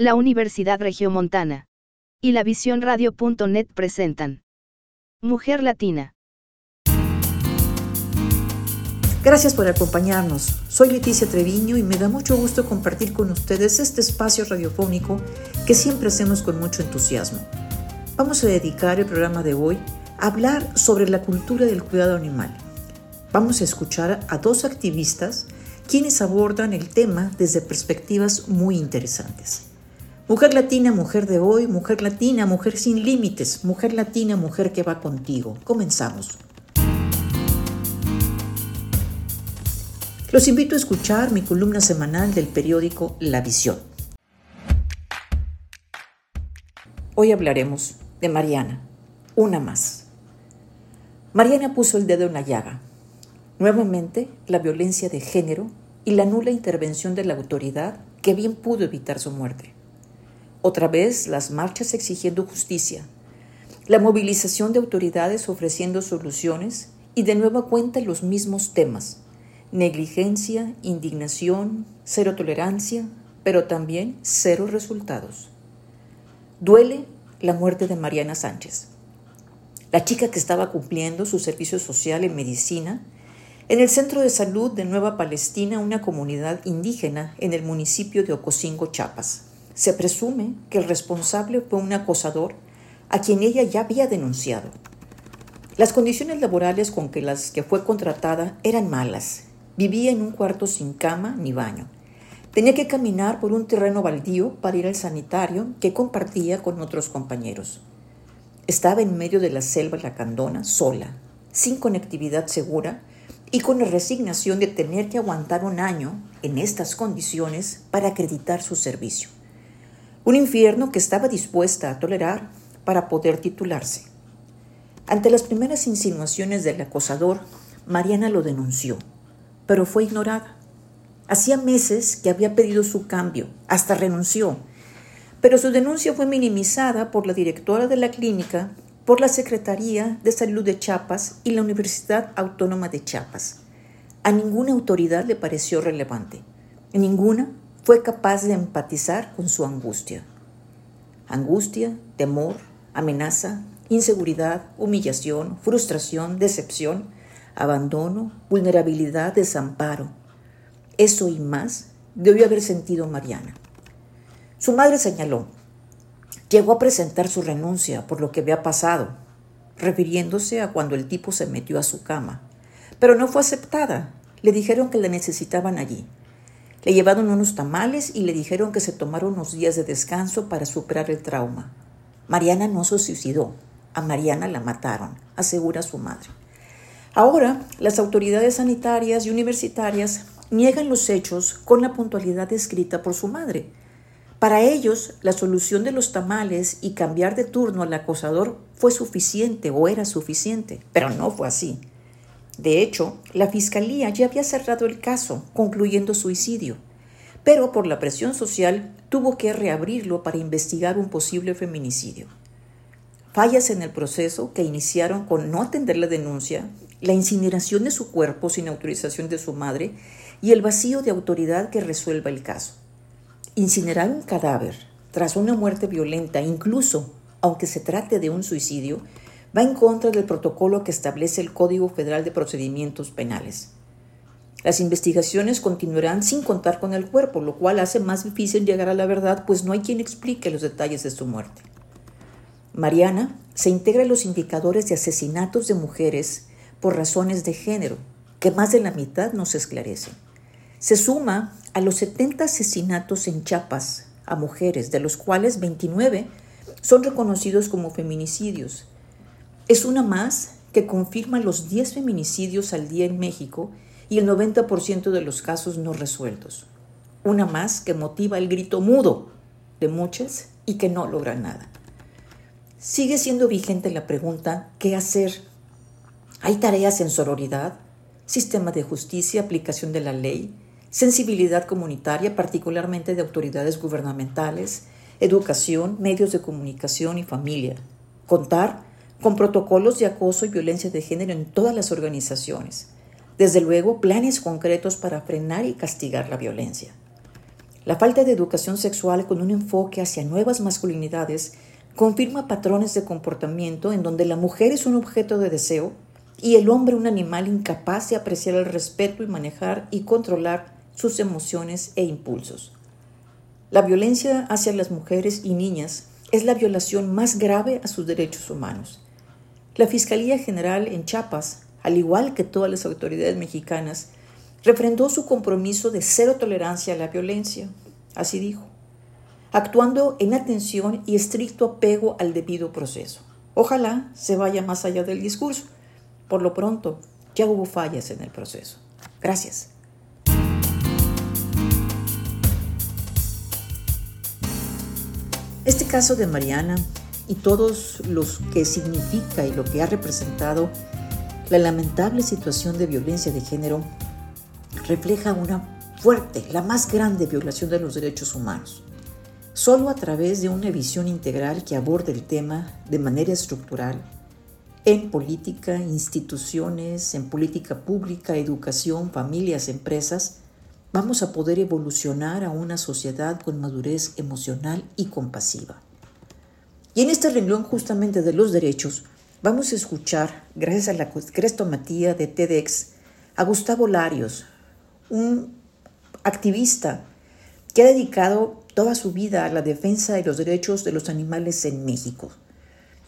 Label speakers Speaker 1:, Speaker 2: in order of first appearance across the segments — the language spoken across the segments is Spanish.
Speaker 1: La Universidad Regiomontana y la Visión Radio.net presentan Mujer Latina.
Speaker 2: Gracias por acompañarnos. Soy Leticia Treviño y me da mucho gusto compartir con ustedes este espacio radiofónico que siempre hacemos con mucho entusiasmo. Vamos a dedicar el programa de hoy a hablar sobre la cultura del cuidado animal. Vamos a escuchar a dos activistas quienes abordan el tema desde perspectivas muy interesantes. Mujer latina, mujer de hoy, mujer latina, mujer sin límites, mujer latina, mujer que va contigo. Comenzamos. Los invito a escuchar mi columna semanal del periódico La Visión. Hoy hablaremos de Mariana, una más. Mariana puso el dedo en la llaga. Nuevamente, la violencia de género y la nula intervención de la autoridad que bien pudo evitar su muerte. Otra vez las marchas exigiendo justicia, la movilización de autoridades ofreciendo soluciones y de nueva cuenta los mismos temas, negligencia, indignación, cero tolerancia, pero también cero resultados. Duele la muerte de Mariana Sánchez, la chica que estaba cumpliendo su servicio social en medicina en el Centro de Salud de Nueva Palestina, una comunidad indígena en el municipio de Ocosingo, Chiapas. Se presume que el responsable fue un acosador a quien ella ya había denunciado. Las condiciones laborales con que las que fue contratada eran malas. Vivía en un cuarto sin cama ni baño. Tenía que caminar por un terreno baldío para ir al sanitario que compartía con otros compañeros. Estaba en medio de la selva lacandona, sola, sin conectividad segura y con la resignación de tener que aguantar un año en estas condiciones para acreditar su servicio. Un infierno que estaba dispuesta a tolerar para poder titularse. Ante las primeras insinuaciones del acosador, Mariana lo denunció, pero fue ignorada. Hacía meses que había pedido su cambio, hasta renunció, pero su denuncia fue minimizada por la directora de la clínica, por la Secretaría de Salud de Chiapas y la Universidad Autónoma de Chiapas. A ninguna autoridad le pareció relevante. Ninguna fue capaz de empatizar con su angustia. Angustia, temor, amenaza, inseguridad, humillación, frustración, decepción, abandono, vulnerabilidad, desamparo. Eso y más debió haber sentido Mariana. Su madre señaló, llegó a presentar su renuncia por lo que había pasado, refiriéndose a cuando el tipo se metió a su cama, pero no fue aceptada. Le dijeron que la necesitaban allí. Le llevaron unos tamales y le dijeron que se tomara unos días de descanso para superar el trauma. Mariana no se suicidó, a Mariana la mataron, asegura su madre. Ahora, las autoridades sanitarias y universitarias niegan los hechos con la puntualidad descrita por su madre. Para ellos, la solución de los tamales y cambiar de turno al acosador fue suficiente o era suficiente, pero no fue así. De hecho, la fiscalía ya había cerrado el caso, concluyendo suicidio, pero por la presión social tuvo que reabrirlo para investigar un posible feminicidio. Fallas en el proceso que iniciaron con no atender la denuncia, la incineración de su cuerpo sin autorización de su madre y el vacío de autoridad que resuelva el caso. Incinerar un cadáver tras una muerte violenta, incluso aunque se trate de un suicidio, va en contra del protocolo que establece el Código Federal de Procedimientos Penales. Las investigaciones continuarán sin contar con el cuerpo, lo cual hace más difícil llegar a la verdad, pues no hay quien explique los detalles de su muerte. Mariana se integra en los indicadores de asesinatos de mujeres por razones de género, que más de la mitad no se esclarecen. Se suma a los 70 asesinatos en Chiapas a mujeres, de los cuales 29 son reconocidos como feminicidios, es una más que confirma los 10 feminicidios al día en México y el 90% de los casos no resueltos. Una más que motiva el grito mudo de muchas y que no logra nada. Sigue siendo vigente la pregunta, ¿qué hacer? ¿Hay tareas en sororidad? ¿Sistema de justicia, aplicación de la ley? ¿Sensibilidad comunitaria, particularmente de autoridades gubernamentales? ¿Educación, medios de comunicación y familia? ¿Contar con protocolos de acoso y violencia de género en todas las organizaciones. Desde luego, planes concretos para frenar y castigar la violencia. La falta de educación sexual con un enfoque hacia nuevas masculinidades confirma patrones de comportamiento en donde la mujer es un objeto de deseo y el hombre un animal incapaz de apreciar el respeto y manejar y controlar sus emociones e impulsos. La violencia hacia las mujeres y niñas es la violación más grave a sus derechos humanos. La Fiscalía General en Chiapas, al igual que todas las autoridades mexicanas, refrendó su compromiso de cero tolerancia a la violencia, así dijo, actuando en atención y estricto apego al debido proceso. Ojalá se vaya más allá del discurso. Por lo pronto, ya hubo fallas en el proceso. Gracias. Este caso de Mariana y todos los que significa y lo que ha representado la lamentable situación de violencia de género refleja una fuerte, la más grande violación de los derechos humanos. Solo a través de una visión integral que aborde el tema de manera estructural en política, instituciones, en política pública, educación, familias, empresas, vamos a poder evolucionar a una sociedad con madurez emocional y compasiva. Y en este renglón justamente de los derechos, vamos a escuchar, gracias a la crestomatía de TEDx, a Gustavo Larios, un activista que ha dedicado toda su vida a la defensa de los derechos de los animales en México.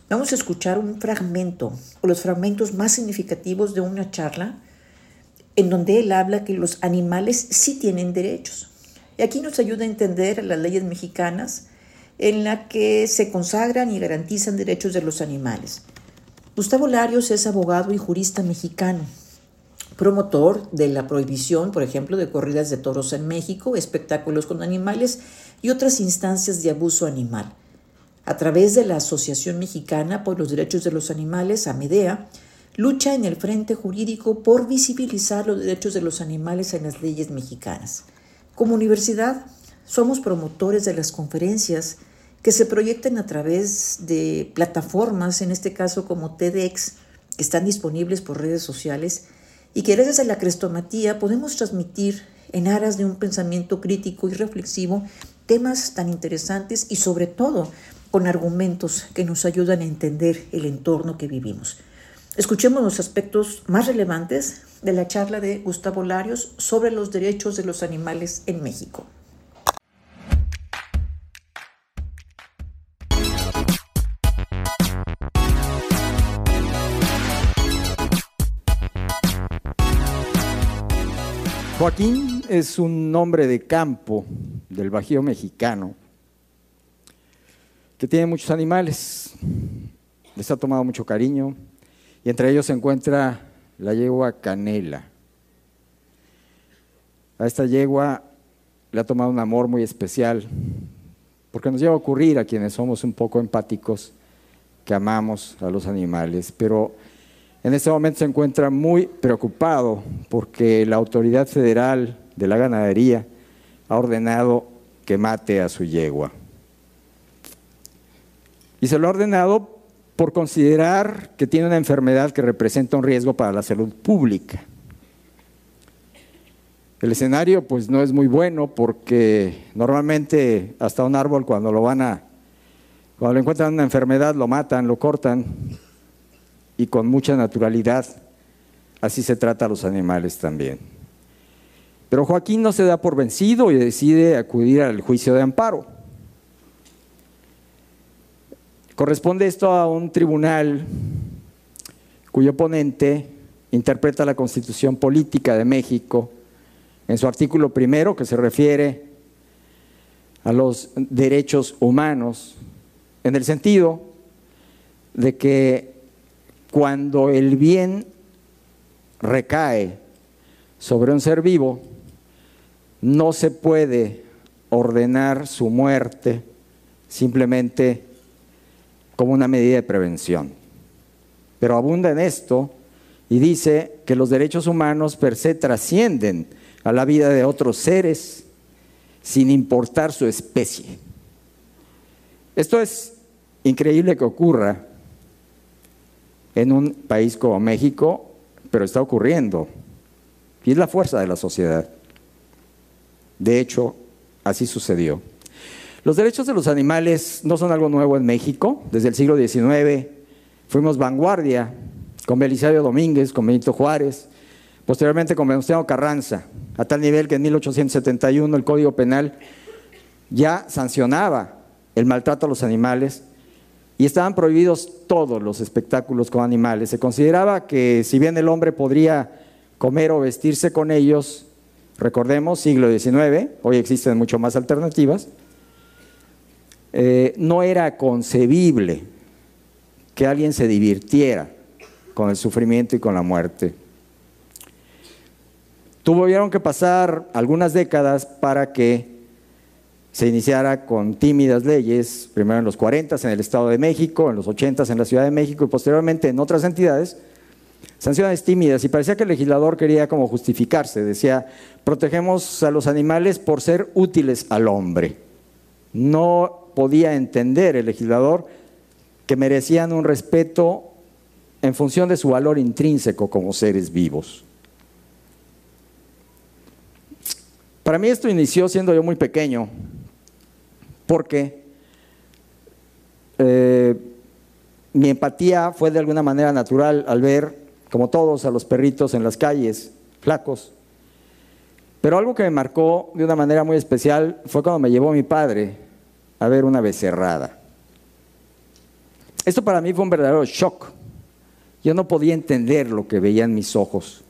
Speaker 2: Vamos a escuchar un fragmento o los fragmentos más significativos de una charla en donde él habla que los animales sí tienen derechos. Y aquí nos ayuda a entender las leyes mexicanas en la que se consagran y garantizan derechos de los animales. Gustavo Larios es abogado y jurista mexicano, promotor de la prohibición, por ejemplo, de corridas de toros en México, espectáculos con animales y otras instancias de abuso animal. A través de la Asociación Mexicana por los Derechos de los Animales, AMEDEA, lucha en el frente jurídico por visibilizar los derechos de los animales en las leyes mexicanas. Como universidad, somos promotores de las conferencias que se proyectan a través de plataformas, en este caso como TEDx, que están disponibles por redes sociales y que gracias a la crestomatía podemos transmitir en aras de un pensamiento crítico y reflexivo temas tan interesantes y sobre todo con argumentos que nos ayudan a entender el entorno que vivimos. Escuchemos los aspectos más relevantes de la charla de Gustavo Larios sobre los derechos de los animales en México.
Speaker 3: Joaquín es un hombre de campo del Bajío mexicano que tiene muchos animales, les ha tomado mucho cariño y entre ellos se encuentra la yegua Canela. A esta yegua le ha tomado un amor muy especial porque nos lleva a ocurrir a quienes somos un poco empáticos que amamos a los animales, pero en este momento se encuentra muy preocupado porque la autoridad federal de la ganadería ha ordenado que mate a su yegua. Y se lo ha ordenado por considerar que tiene una enfermedad que representa un riesgo para la salud pública. El escenario pues no es muy bueno porque normalmente hasta un árbol cuando lo van a, cuando le encuentran una enfermedad lo matan, lo cortan y con mucha naturalidad. Así se trata a los animales también. Pero Joaquín no se da por vencido y decide acudir al juicio de amparo. Corresponde esto a un tribunal cuyo ponente interpreta la Constitución Política de México en su artículo primero que se refiere a los derechos humanos, en el sentido de que cuando el bien recae sobre un ser vivo, no se puede ordenar su muerte simplemente como una medida de prevención. Pero abunda en esto y dice que los derechos humanos per se trascienden a la vida de otros seres sin importar su especie. Esto es increíble que ocurra en un país como México, pero está ocurriendo. Y es la fuerza de la sociedad. De hecho, así sucedió. Los derechos de los animales no son algo nuevo en México. Desde el siglo XIX fuimos vanguardia con Belisario Domínguez, con Benito Juárez, posteriormente con Venustiano Carranza, a tal nivel que en 1871 el Código Penal ya sancionaba el maltrato a los animales y estaban prohibidos todos los espectáculos con animales. Se consideraba que si bien el hombre podría comer o vestirse con ellos, recordemos, siglo XIX, hoy existen mucho más alternativas, eh, no era concebible que alguien se divirtiera con el sufrimiento y con la muerte. Tuvieron que pasar algunas décadas para que se iniciara con tímidas leyes, primero en los 40 en el Estado de México, en los 80 en la Ciudad de México y posteriormente en otras entidades, sanciones tímidas y parecía que el legislador quería como justificarse, decía, protegemos a los animales por ser útiles al hombre. No podía entender el legislador que merecían un respeto en función de su valor intrínseco como seres vivos. Para mí esto inició siendo yo muy pequeño, porque eh, mi empatía fue de alguna manera natural al ver, como todos, a los perritos en las calles, flacos. Pero algo que me marcó de una manera muy especial fue cuando me llevó mi padre a ver una becerrada. Esto para mí fue un verdadero shock. Yo no podía entender lo que veían mis ojos.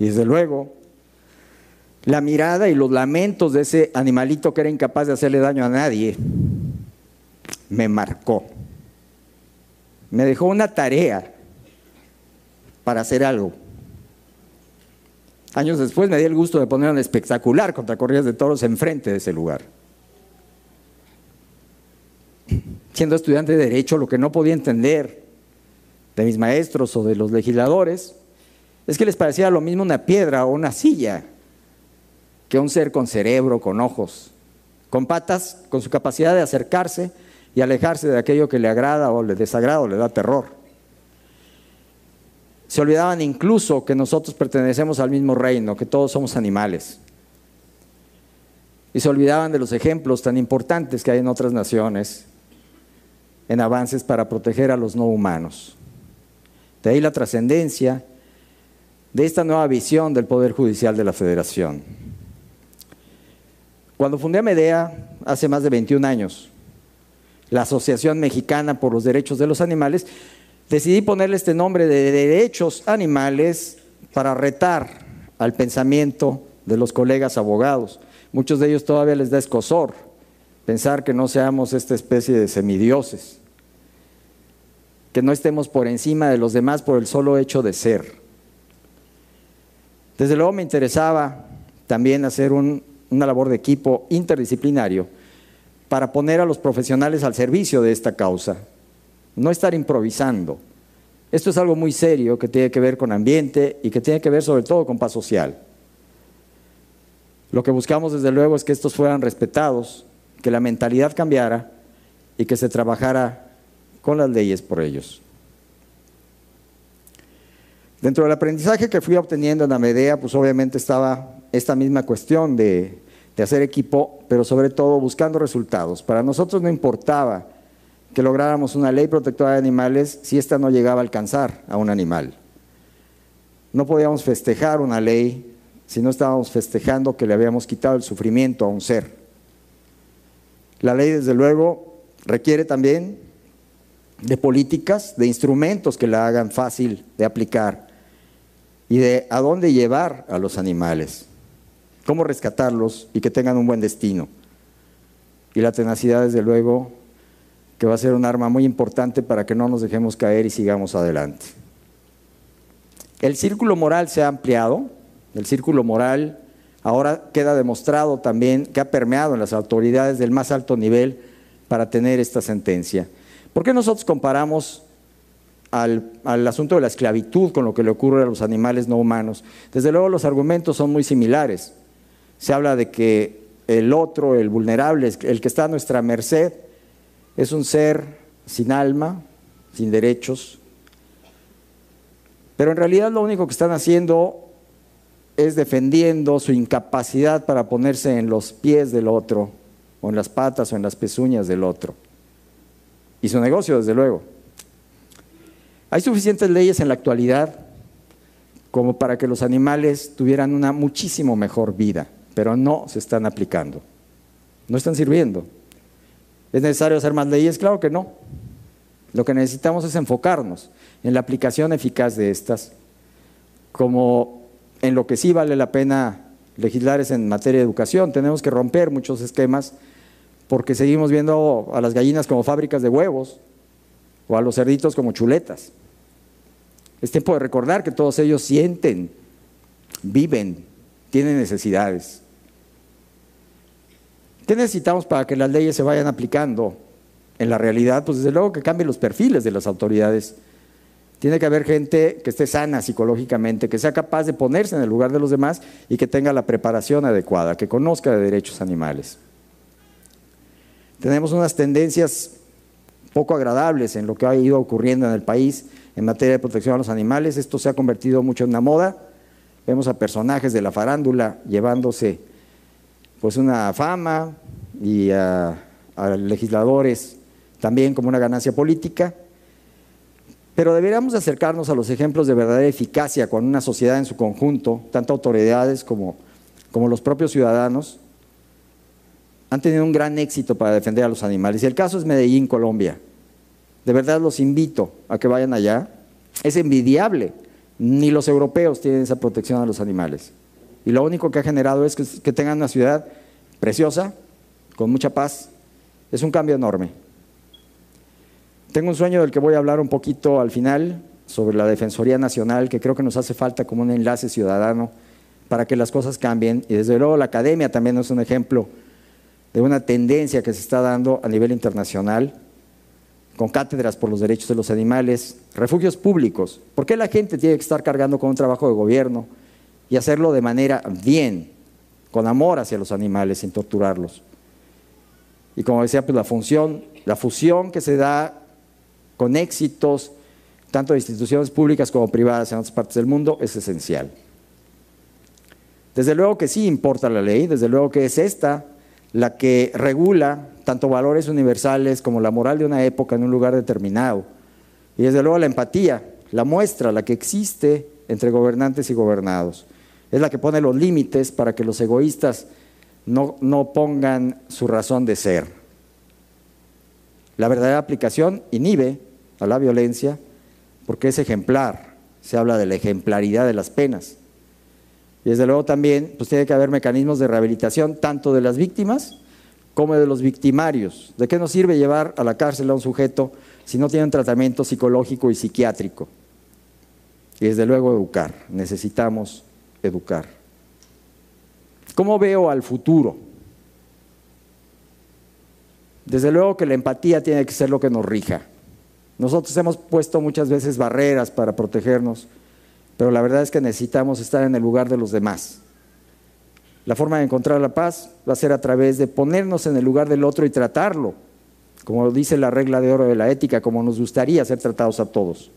Speaker 3: Y desde luego, la mirada y los lamentos de ese animalito que era incapaz de hacerle daño a nadie me marcó. Me dejó una tarea para hacer algo. Años después me di el gusto de poner un espectacular contra corridas de toros enfrente de ese lugar. Siendo estudiante de Derecho, lo que no podía entender de mis maestros o de los legisladores es que les parecía lo mismo una piedra o una silla que un ser con cerebro, con ojos, con patas, con su capacidad de acercarse y alejarse de aquello que le agrada o le desagrada o le da terror. Se olvidaban incluso que nosotros pertenecemos al mismo reino, que todos somos animales. Y se olvidaban de los ejemplos tan importantes que hay en otras naciones en avances para proteger a los no humanos. De ahí la trascendencia de esta nueva visión del Poder Judicial de la Federación. Cuando fundé Medea hace más de 21 años, la Asociación Mexicana por los Derechos de los Animales, decidí ponerle este nombre de derechos animales para retar al pensamiento de los colegas abogados. Muchos de ellos todavía les da escosor pensar que no seamos esta especie de semidioses, que no estemos por encima de los demás por el solo hecho de ser. Desde luego me interesaba también hacer un una labor de equipo interdisciplinario para poner a los profesionales al servicio de esta causa, no estar improvisando. Esto es algo muy serio que tiene que ver con ambiente y que tiene que ver sobre todo con paz social. Lo que buscamos desde luego es que estos fueran respetados, que la mentalidad cambiara y que se trabajara con las leyes por ellos. Dentro del aprendizaje que fui obteniendo en la pues obviamente estaba esta misma cuestión de, hacer equipo, pero sobre todo buscando resultados. Para nosotros no importaba que lográramos una ley protectora de animales si ésta no llegaba a alcanzar a un animal. No podíamos festejar una ley si no estábamos festejando que le habíamos quitado el sufrimiento a un ser. La ley, desde luego, requiere también de políticas, de instrumentos que la hagan fácil de aplicar y de a dónde llevar a los animales cómo rescatarlos y que tengan un buen destino. Y la tenacidad, desde luego, que va a ser un arma muy importante para que no nos dejemos caer y sigamos adelante. El círculo moral se ha ampliado, el círculo moral ahora queda demostrado también que ha permeado en las autoridades del más alto nivel para tener esta sentencia. ¿Por qué nosotros comparamos al, asunto de la esclavitud con lo que le ocurre a los animales no humanos? Desde luego los argumentos son muy similares se habla de que el otro, el vulnerable, el que está a nuestra merced, es un ser sin alma, sin derechos. Pero en realidad lo único que están haciendo es defendiendo su incapacidad para ponerse en los pies del otro, o en las patas o en las pezuñas del otro. Y su negocio, desde luego. Hay suficientes leyes en la actualidad como para que los animales tuvieran una muchísimo mejor vida, pero no se están aplicando. No están sirviendo. ¿Es necesario hacer más leyes? Claro que no. Lo que necesitamos es enfocarnos en la aplicación eficaz de estas, como en lo que sí vale la pena legislar es en materia de educación. Tenemos que romper muchos esquemas porque seguimos viendo a las gallinas como fábricas de huevos o a los cerditos como chuletas. Es tiempo de recordar que todos ellos sienten, viven, tienen necesidades. ¿Qué necesitamos para que las leyes se vayan aplicando en la realidad? Pues desde luego que cambien los perfiles de las autoridades. Tiene que haber gente que esté sana psicológicamente, que sea capaz de ponerse en el lugar de los demás y que tenga la preparación adecuada, que conozca de derechos animales. Tenemos unas tendencias poco agradables en lo que ha ido ocurriendo en el país en materia de protección a los animales. Esto se ha convertido mucho en una moda. Vemos a personajes de la farándula llevándose pues una fama y a, legisladores también como una ganancia política. Pero deberíamos acercarnos a los ejemplos de verdadera eficacia con una sociedad en su conjunto, tanto autoridades como, como los propios ciudadanos, han tenido un gran éxito para defender a los animales. Y el caso es Medellín, Colombia. De verdad los invito a que vayan allá. Es envidiable. Ni los europeos tienen esa protección a los animales. Y lo único que ha generado es que, tengan una ciudad preciosa, con mucha paz. Es un cambio enorme. Tengo un sueño del que voy a hablar un poquito al final sobre la Defensoría Nacional, que creo que nos hace falta como un enlace ciudadano para que las cosas cambien. Y desde luego la academia también es un ejemplo de una tendencia que se está dando a nivel internacional con cátedras por los derechos de los animales, refugios públicos. ¿Por qué la gente tiene que estar cargando con un trabajo de gobierno y hacerlo de manera bien, con amor hacia los animales, sin torturarlos? Y como decía, pues la función, la fusión que se da con éxitos, tanto de instituciones públicas como privadas en otras partes del mundo, es esencial. Desde luego que sí importa la ley, desde luego que es esta la que regula tanto valores universales como la moral de una época en un lugar determinado. Y desde luego la empatía, la muestra, la que existe entre gobernantes y gobernados. Es la que pone los límites para que los egoístas no, no pongan su razón de ser. La verdadera aplicación inhibe a la violencia porque es ejemplar. Se habla de la ejemplaridad de las penas. Y desde luego también pues tiene que haber mecanismos de rehabilitación tanto de las víctimas como de los victimarios. ¿De qué nos sirve llevar a la cárcel a un sujeto si no tiene un tratamiento psicológico y psiquiátrico? Y desde luego educar, necesitamos educar. ¿Cómo veo al futuro? Desde luego que la empatía tiene que ser lo que nos rija. Nosotros hemos puesto muchas veces barreras para protegernos, pero la verdad es que necesitamos estar en el lugar de los demás. La forma de encontrar la paz va a ser a través de ponernos en el lugar del otro y tratarlo, como dice la regla de oro de la ética, como nos gustaría ser tratados a todos.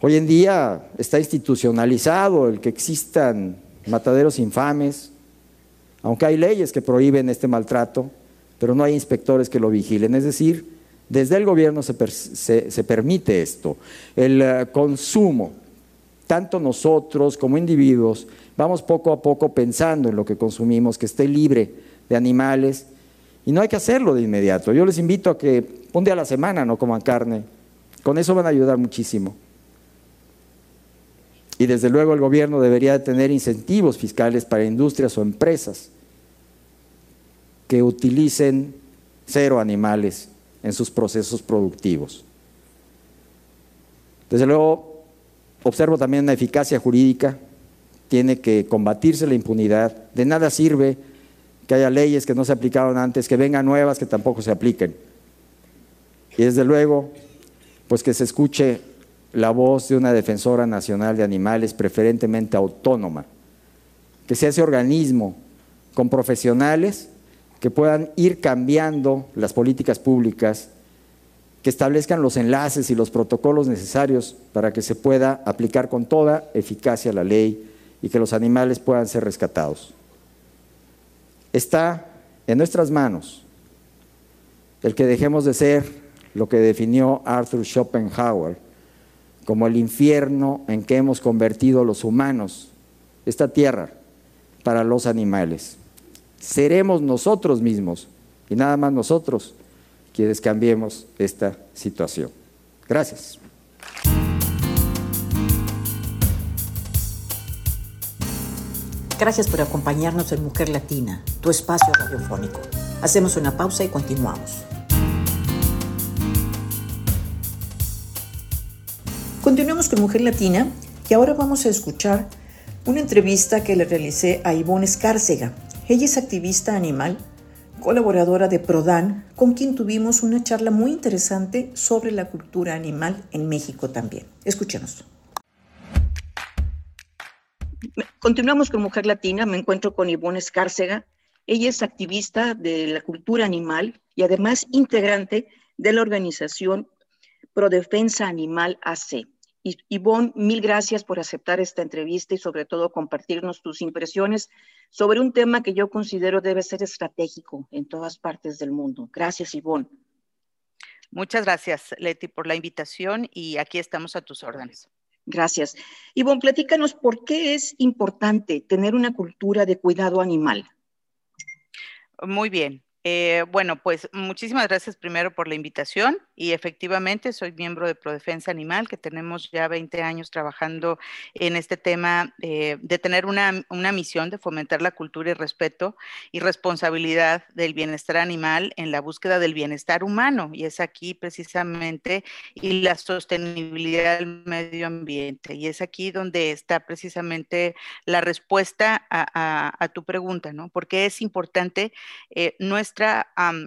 Speaker 3: Hoy en día está institucionalizado el que existan mataderos infames, aunque hay leyes que prohíben este maltrato, pero no hay inspectores que lo vigilen. Es decir, desde el gobierno se, permite esto. El eh, consumo, tanto nosotros como individuos, vamos poco a poco pensando en lo que consumimos, que esté libre de animales. Y no hay que hacerlo de inmediato. Yo les invito a que un día a la semana no coman carne. Con eso van a ayudar muchísimo. Y desde luego el gobierno debería tener incentivos fiscales para industrias o empresas que utilicen cero animales en sus procesos productivos. Desde luego, observo también una eficacia jurídica tiene que combatirse la impunidad. De nada sirve que haya leyes que no se aplicaron antes, que vengan nuevas que tampoco se apliquen. Y desde luego, pues que se escuche la voz de una defensora nacional de animales, preferentemente autónoma, que sea ese organismo con profesionales que puedan ir cambiando las políticas públicas, que establezcan los enlaces y los protocolos necesarios para que se pueda aplicar con toda eficacia la ley y que los animales puedan ser rescatados. Está en nuestras manos el que dejemos de ser lo que definió Arthur Schopenhauer como el infierno en que hemos convertido los humanos, esta tierra, para los animales. Seremos nosotros mismos y nada más nosotros quienes cambiemos esta situación. Gracias.
Speaker 2: Gracias por acompañarnos en Mujer Latina, tu espacio radiofónico. Hacemos una pausa y continuamos. Continuamos con Mujer Latina y ahora vamos a escuchar una entrevista que le realicé a Ivonne Escárcega. Ella es activista animal, colaboradora de Prodan, con quien tuvimos una charla muy interesante sobre la cultura animal en México también. Escuchemos.
Speaker 4: Continuamos con Mujer Latina, me encuentro con Ivonne Escárcega. Ella es activista de la cultura animal y además integrante de la organización Prodefensa Animal AC. Y, Ivonne, mil gracias por aceptar esta entrevista y sobre todo compartirnos tus impresiones sobre un tema que yo considero debe ser estratégico en todas partes del mundo. Gracias, Ivonne.
Speaker 5: Muchas gracias, Leti, por la invitación y aquí estamos a tus órdenes.
Speaker 4: Gracias. Ivonne, platícanos por qué es importante tener una cultura de cuidado animal.
Speaker 5: Muy bien. Eh, bueno, pues muchísimas gracias primero por la invitación y efectivamente soy miembro de Prodefensa Animal, que tenemos ya 20 años trabajando en este tema eh, de tener una, una, misión de fomentar la cultura y respeto y responsabilidad del bienestar animal en la búsqueda del bienestar humano y es aquí precisamente y la sostenibilidad del medio ambiente y es aquí donde está precisamente la respuesta a, a, tu pregunta, ¿no? Porque es importante eh,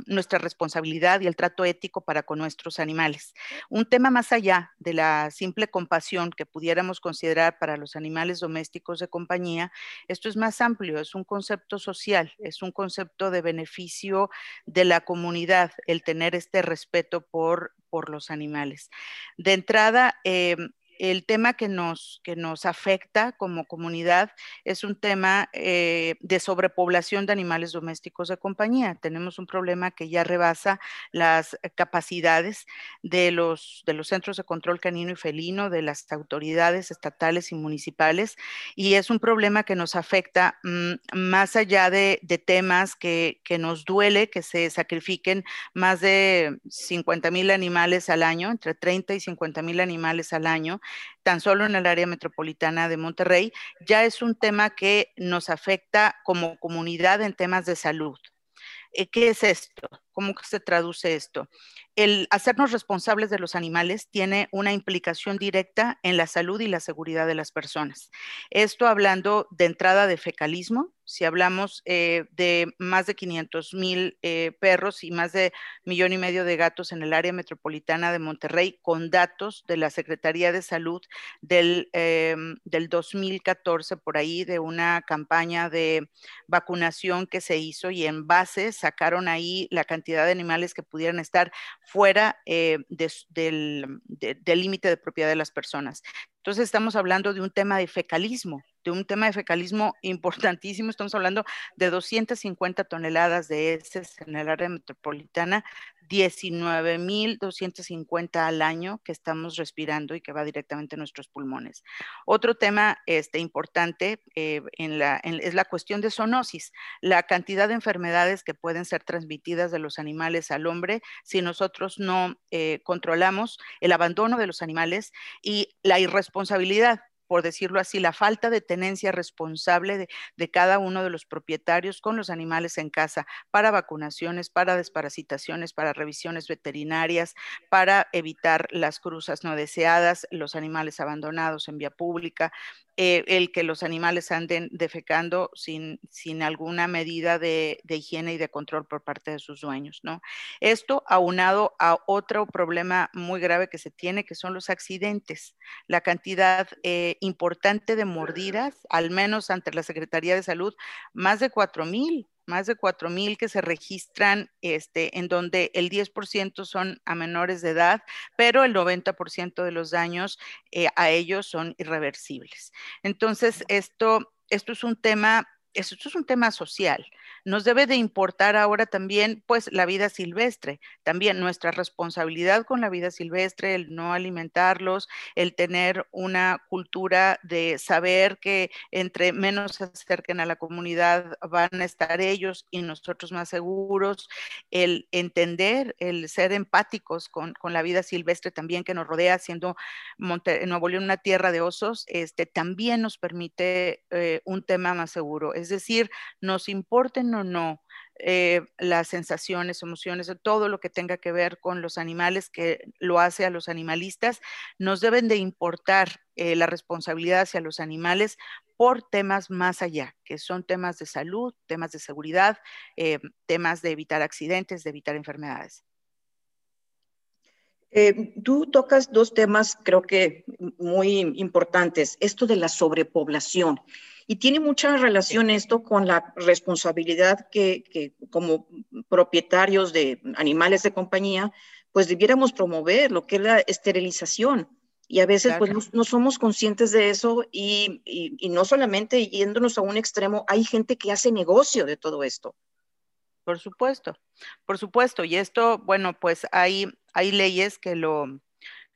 Speaker 5: nuestra, responsabilidad y el trato ético para con nuestros animales. Un tema más allá de la simple compasión que pudiéramos considerar para los animales domésticos de compañía, esto es más amplio, es un concepto social, es un concepto de beneficio de la comunidad, el tener este respeto por, los animales. De entrada, eh, el tema que nos, que nos afecta como comunidad es un tema eh, de sobrepoblación de animales domésticos de compañía. Tenemos un problema que ya rebasa las capacidades de los, de los centros de control canino y felino, de las autoridades estatales y municipales, y es un problema que nos afecta mm, más allá de, de temas que, que, nos duele que se sacrifiquen más de 50 mil animales al año, entre 30 y 50 mil animales al año, tan solo en el área metropolitana de Monterrey, ya es un tema que nos afecta como comunidad en temas de salud. Eh, ¿Qué es esto? ¿Cómo se traduce esto? El hacernos responsables de los animales tiene una implicación directa en la salud y la seguridad de las personas. Esto hablando de entrada de fecalismo, si hablamos eh, de más de 500 mil eh, perros y más de millón y medio de gatos en el área metropolitana de Monterrey, con datos de la Secretaría de Salud del, eh, del 2014, por ahí, de una campaña de vacunación que se hizo y en base sacaron ahí la cantidad de animales que pudieran estar fuera eh, de, del límite de propiedad de las personas. Entonces estamos hablando de un tema de fecalismo, de un tema de fecalismo importantísimo. Estamos hablando de 250 toneladas de heces en el área metropolitana, 19.250 al año que estamos respirando y que va directamente a nuestros pulmones. Otro tema este, importante eh, es la cuestión de zoonosis, la cantidad de enfermedades que pueden ser transmitidas de los animales al hombre si nosotros no eh, controlamos el abandono de los animales y la irresponsabilidad por decirlo así, la falta de tenencia responsable de, cada uno de los propietarios con los animales en casa para vacunaciones, para desparasitaciones, para revisiones veterinarias, para evitar las cruzas no deseadas, los animales abandonados en vía pública, eh, el que los animales anden defecando sin, sin alguna medida de, higiene y de control por parte de sus dueños, ¿no? Esto aunado a otro problema muy grave que se tiene, que son los accidentes. La cantidad eh, importante de mordidas, al menos ante la Secretaría de Salud, más de 4 mil más de 4.000 que se registran, este, en donde el 10% son a menores de edad, pero el 90% de los daños eh, a ellos son irreversibles. Entonces, esto, esto es un tema esto es un tema social. Nos debe de importar ahora también, pues, la vida silvestre, también nuestra responsabilidad con la vida silvestre, el no alimentarlos, el tener una cultura de saber que entre menos se acerquen a la comunidad van a estar ellos y nosotros más seguros, el entender, el ser empáticos con, la vida silvestre también que nos rodea, siendo Nuevo León una tierra de osos, este, también nos permite eh, un tema más seguro es decir, nos importen o no eh, las sensaciones, emociones, todo lo que tenga que ver con los animales, que lo hace a los animalistas, nos deben de importar eh, la responsabilidad hacia los animales por temas más allá, que son temas de salud, temas de seguridad, eh, temas de evitar accidentes, de evitar enfermedades.
Speaker 4: tú tocas dos temas, creo que muy importantes. Esto de la sobrepoblación. Y tiene mucha relación esto con la responsabilidad que, como propietarios de animales de compañía, pues debiéramos promover lo que es la esterilización. Y a veces pues no, somos conscientes de eso y, y, no solamente yéndonos a un extremo, hay gente que hace negocio de todo esto.
Speaker 5: Por supuesto, por supuesto. Y esto, bueno, pues hay, hay leyes que lo,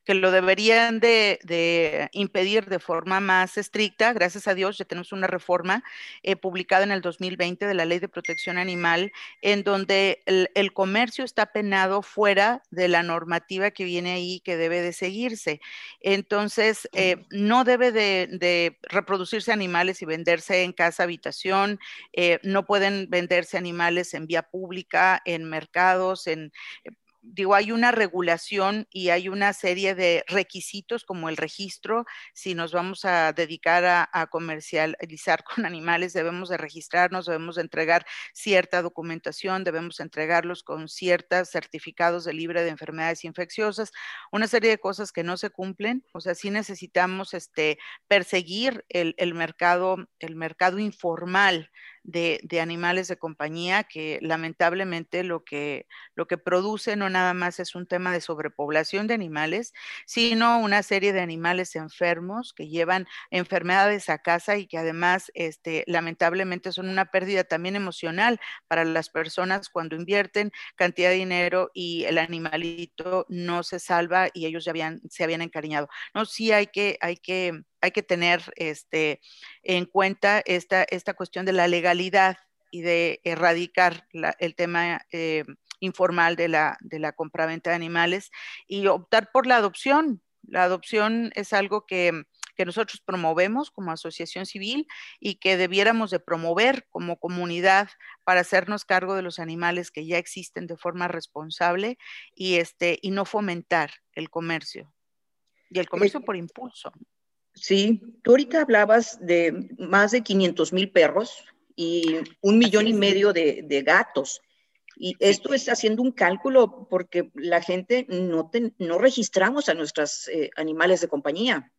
Speaker 5: que lo deberían de, impedir de forma más estricta. Gracias a Dios ya tenemos una reforma eh, publicada en el 2020 de la Ley de Protección Animal, en donde el, comercio está penado fuera de la normativa que viene ahí que debe de seguirse. Entonces, eh, no debe de, reproducirse animales y venderse en casa, habitación, eh, no pueden venderse animales en vía pública, en mercados, en digo, hay una regulación y hay una serie de requisitos como el registro. Si nos vamos a dedicar a, comercializar con animales, debemos de registrarnos, debemos de entregar cierta documentación, debemos entregarlos con ciertos certificados de libre de enfermedades infecciosas, una serie de cosas que no se cumplen. O sea, sí necesitamos este, perseguir el, el mercado, el mercado informal de, animales de compañía que lamentablemente lo que, lo que produce no nada más es un tema de sobrepoblación de animales, sino una serie de animales enfermos que llevan enfermedades a casa y que además este, lamentablemente son una pérdida también emocional para las personas cuando invierten cantidad de dinero y el animalito no se salva y ellos ya habían, se habían encariñado. No, sí hay que, hay que hay que tener este, en cuenta esta, esta cuestión de la legalidad y de erradicar el tema eh, informal de la, de la compraventa de animales y optar por la adopción. La adopción es algo que, que nosotros promovemos como asociación civil y que debiéramos de promover como comunidad para hacernos cargo de los animales que ya existen de forma responsable y, este, y no fomentar el comercio. Y el comercio por impulso.
Speaker 4: Sí, tú ahorita hablabas de más de 500 mil perros y un millón y medio de, gatos. Y esto está haciendo un cálculo porque la gente no, no registramos a nuestros eh, animales de compañía.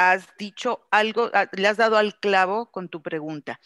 Speaker 5: Has dicho algo, ah, le has dado al clavo con tu pregunta.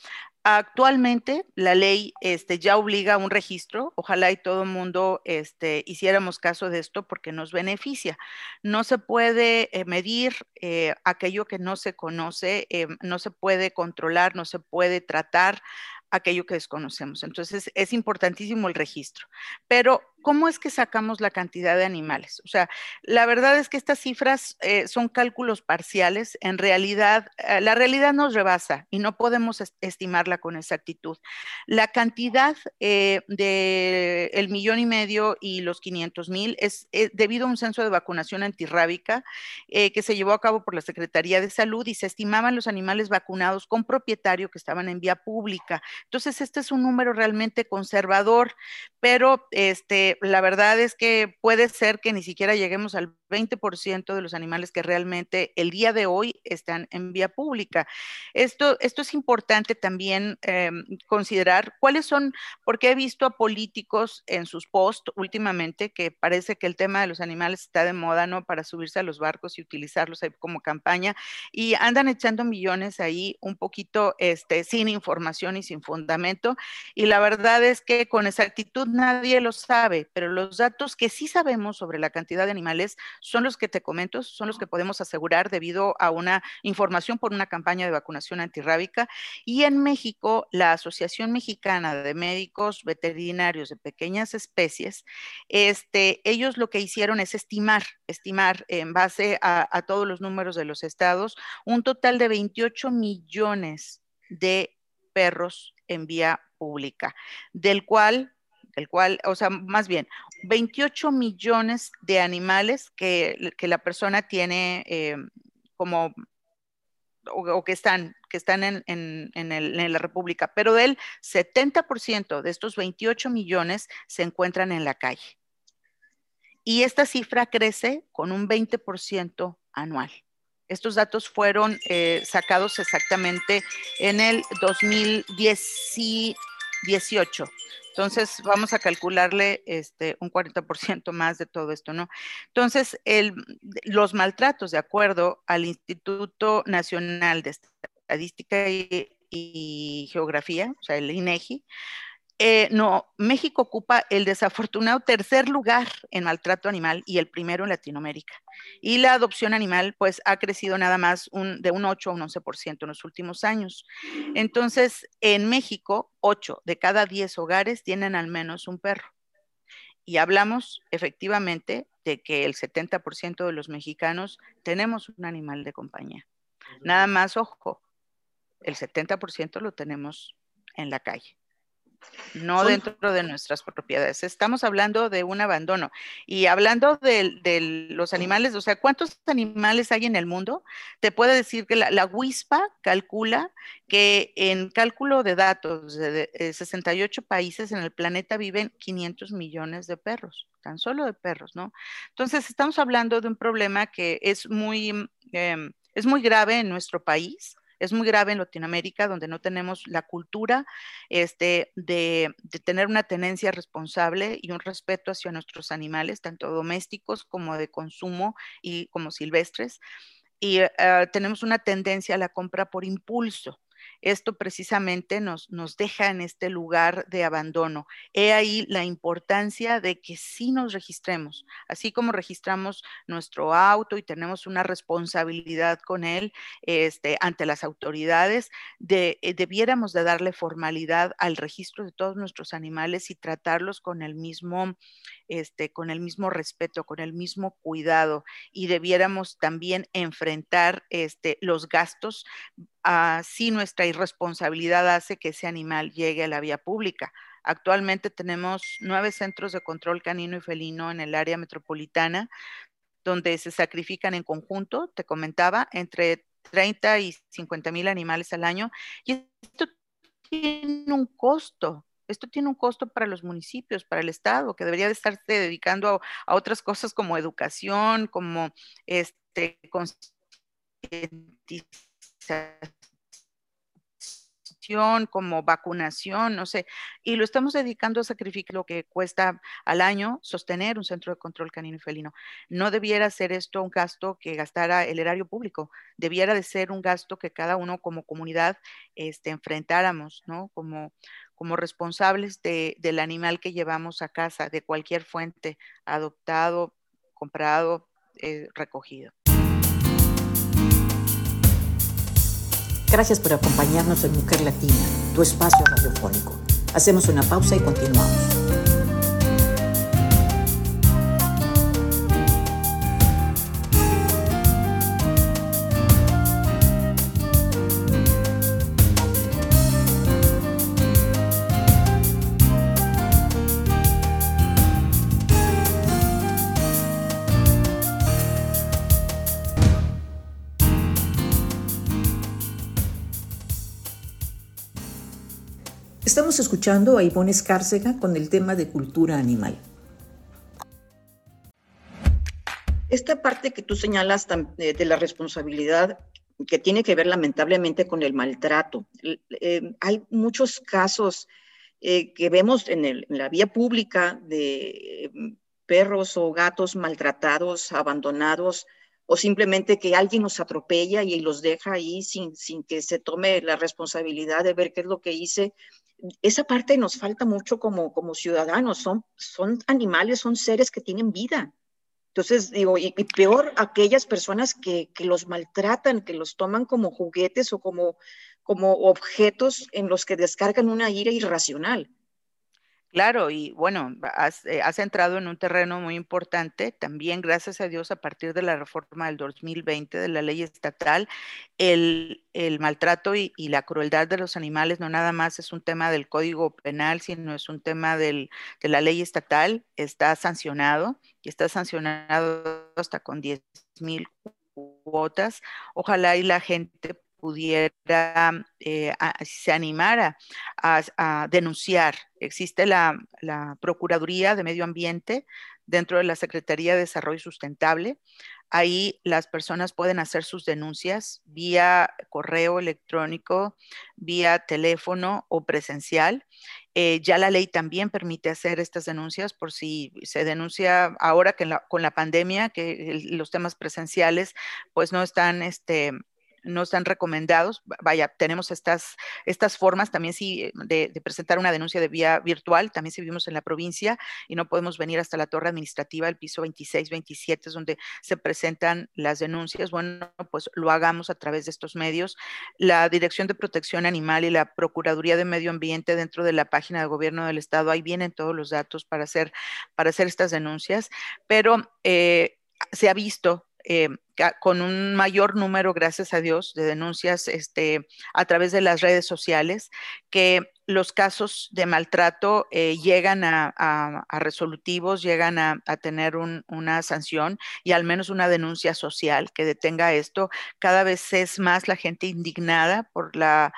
Speaker 5: Actualmente la ley este, ya obliga a un registro, ojalá y todo el mundo este, hiciéramos caso de esto porque nos beneficia. No se puede eh, medir eh, aquello que no se conoce, eh, no se puede controlar, no se puede tratar aquello que desconocemos. Entonces es importantísimo el registro. Pero ¿cómo es que sacamos la cantidad de animales? O sea, la verdad es que estas cifras eh, son cálculos parciales. En realidad, eh, la realidad nos rebasa y no podemos estimarla con exactitud. La cantidad eh, de el millón y medio y los 500 mil es, debido a un censo de vacunación antirrábica que se llevó a cabo por la Secretaría de Salud y se estimaban los animales vacunados con propietario que estaban en vía pública. Entonces, este es un número realmente conservador, pero este, la verdad es que puede ser que ni siquiera lleguemos al 20% de los animales que realmente el día de hoy están en vía pública. Esto, esto es importante también eh, considerar cuáles son, porque he visto a políticos en sus posts últimamente que parece que el tema de los animales está de moda, ¿no? Para subirse a los barcos y utilizarlos como campaña y andan echando millones ahí un poquito este, sin información y sin fundamento. Y la verdad es que con exactitud nadie lo sabe, pero los datos que sí sabemos sobre la cantidad de animales son los que te comento, son los que podemos asegurar debido a una información por una campaña de vacunación antirrábica. Y en México, la Asociación Mexicana de Médicos Veterinarios de Pequeñas Especies, este, ellos lo que hicieron es estimar, estimar en base a, a todos los números de los estados, un total de 28 millones de perros en vía pública, del cual el cual, o sea, más bien, 28 millones de animales que, la persona tiene eh, como, o, que están, que están en, en, la República, pero del 70% de estos 28 millones se encuentran en la calle. Y esta cifra crece con un 20% anual. Estos datos fueron eh, sacados exactamente en el 2018. Entonces, vamos a calcularle este, un 40% más de todo esto, ¿no? Entonces, los maltratos, de acuerdo al Instituto Nacional de Estadística y, Geografía, o sea, el INEGI, eh, no, México ocupa el desafortunado tercer lugar en maltrato animal y el primero en Latinoamérica. Y la adopción animal, pues, ha crecido nada más de un 8 a un 11% en los últimos años. Entonces, en México, 8 de cada 10 hogares tienen al menos un perro. Y hablamos efectivamente de que el 70% de los mexicanos tenemos un animal de compañía. Nada más, ojo, el 70% lo tenemos en la calle no dentro de nuestras propiedades. Estamos hablando de un abandono. Y hablando de, los animales, o sea, ¿cuántos animales hay en el mundo? Te puede decir que la, la WISPA calcula que en cálculo de datos de, 68 países en el planeta viven 500 millones de perros, tan solo de perros, ¿no? Entonces, estamos hablando de un problema que es muy, em, es muy grave en nuestro país es muy grave en Latinoamérica, donde no tenemos la cultura este, de, tener una tenencia responsable y un respeto hacia nuestros animales, tanto domésticos como de consumo y como silvestres. Y eh, tenemos una tendencia a la compra por impulso esto precisamente nos, nos deja en este lugar de abandono. He ahí la importancia de que sí nos registremos, así como registramos nuestro auto y tenemos una responsabilidad con él este, ante las autoridades, de, eh, debiéramos de darle formalidad al registro de todos nuestros animales y tratarlos con el mismo, este, con el mismo respeto, con el mismo cuidado y debiéramos también enfrentar este, los gastos si nuestra irresponsabilidad hace que ese animal llegue a la vía pública. Actualmente tenemos nueve centros de control canino y felino en el área metropolitana, donde se sacrifican en conjunto, te comentaba, entre 30 y 50 mil animales al año. Y esto tiene un costo. Esto tiene un costo para los municipios, para el Estado, que debería de estarse dedicando a, otras cosas como educación, como este, como vacunación, no sé, y lo estamos dedicando a sacrificar lo que cuesta al año sostener un centro de control canino y felino. No debiera ser esto un gasto que gastara el erario público, debiera de ser un gasto que cada uno como comunidad este, enfrentáramos, ¿no? Como, como responsables de, del animal que llevamos a casa, de cualquier fuente, adoptado, comprado, eh, recogido.
Speaker 2: Gracias por acompañarnos en Mujer Latina, tu espacio radiofónico. Hacemos una pausa y continuamos. Estamos escuchando a Ivonne Escárcega con el tema de cultura animal.
Speaker 4: Esta parte que tú señalas eh, de la responsabilidad que tiene que ver lamentablemente con el maltrato. Eh, hay muchos casos eh, que vemos en, la vía pública de perros o gatos maltratados, abandonados, o simplemente que alguien los atropella y los deja ahí sin, sin que se tome la responsabilidad de ver qué es lo que hice. Esa parte nos falta mucho como, como ciudadanos. Son, son animales, son seres que tienen vida entonces, digo, y, peor aquellas personas que, que, los maltratan, que los toman como juguetes o como, como objetos en los que descargan una ira irracional.
Speaker 5: Claro, y bueno, eh, has, entrado en un terreno muy importante. También, gracias a Dios, a partir de la reforma del 2020 de la ley estatal, el, maltrato y, la crueldad de los animales no nada más es un tema del Código Penal, sino es un tema de la ley estatal. Está sancionado y está sancionado hasta con 10 mil cuotas. Ojalá y la gente pudiera, eh, se animara a, denunciar. Existe la, Procuraduría de Medio Ambiente dentro de la Secretaría de Desarrollo Sustentable. Ahí las personas pueden hacer sus denuncias vía correo electrónico, vía teléfono o presencial. Eh, ya la ley también permite hacer estas denuncias por si se denuncia ahora que con la pandemia, que los temas presenciales pues no están este, no están recomendados. Vaya, tenemos estas, estas formas también sí de, presentar una denuncia de vía virtual, también si vivimos en la provincia y no podemos venir hasta la torre administrativa, el piso 26, 27, es donde se presentan las denuncias. Bueno, pues lo hagamos a través de estos medios. La Dirección de Protección Animal y la Procuraduría de Medio Ambiente dentro de la página de gobierno del Estado, ahí vienen todos los datos para hacer, para hacer estas denuncias, pero eh, se ha visto eh, con un mayor número, gracias a Dios, de denuncias este, a través de las redes sociales, que los casos de maltrato eh, llegan a, resolutivos, llegan a, tener una sanción y al menos una denuncia social que detenga esto. Cada vez es más la gente indignada por la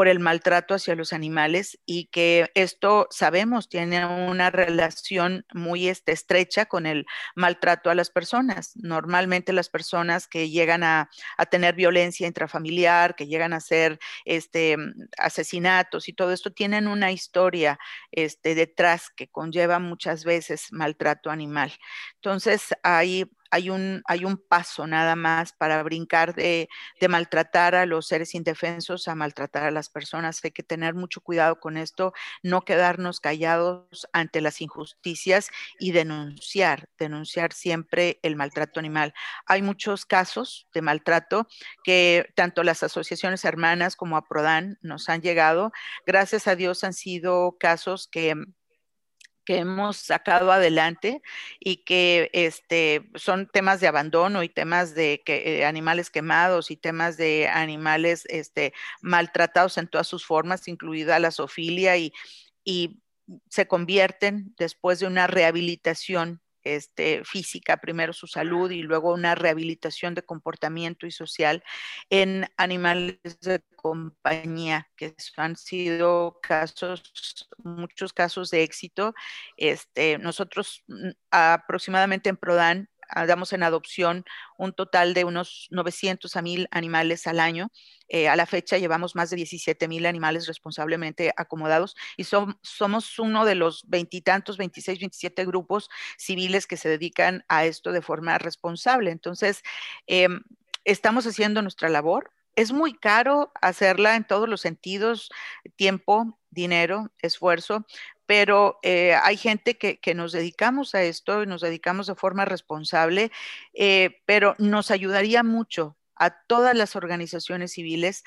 Speaker 5: por el maltrato hacia los animales y que esto sabemos tiene una relación muy este, estrecha con el maltrato a las personas. Normalmente las personas que llegan a, tener violencia intrafamiliar, que llegan a hacer este, asesinatos y todo esto, tienen una historia este, detrás que conlleva muchas veces maltrato animal. Entonces, hay hay un, hay un paso nada más para brincar de, maltratar a los seres indefensos a maltratar a las personas. Hay que tener mucho cuidado con esto, no quedarnos callados ante las injusticias y denunciar, denunciar siempre el maltrato animal. Hay muchos casos de maltrato que tanto las asociaciones hermanas como a Prodan nos han llegado. Gracias a Dios han sido casos que que hemos sacado adelante y que este, son temas de abandono y temas de que, eh, animales quemados y temas de animales este, maltratados en todas sus formas, incluida la zoofilia, y, y se convierten después de una rehabilitación este, física, primero su salud y luego una rehabilitación de comportamiento y social en animales de compañía, que han sido casos, muchos casos de éxito. Este, nosotros mm, aproximadamente en Prodan damos en adopción un total de unos 900 a 1000 animales al año. Eh, a la fecha llevamos más de 17 mil animales responsablemente acomodados y somos uno de los veintitantos, 26, 27 grupos civiles que se dedican a esto de forma responsable. Entonces, em, estamos haciendo nuestra labor. Es muy caro hacerla en todos los sentidos, tiempo, dinero, esfuerzo, pero eh, hay gente que, nos dedicamos a esto y nos dedicamos de forma responsable, eh, pero nos ayudaría mucho a todas las organizaciones civiles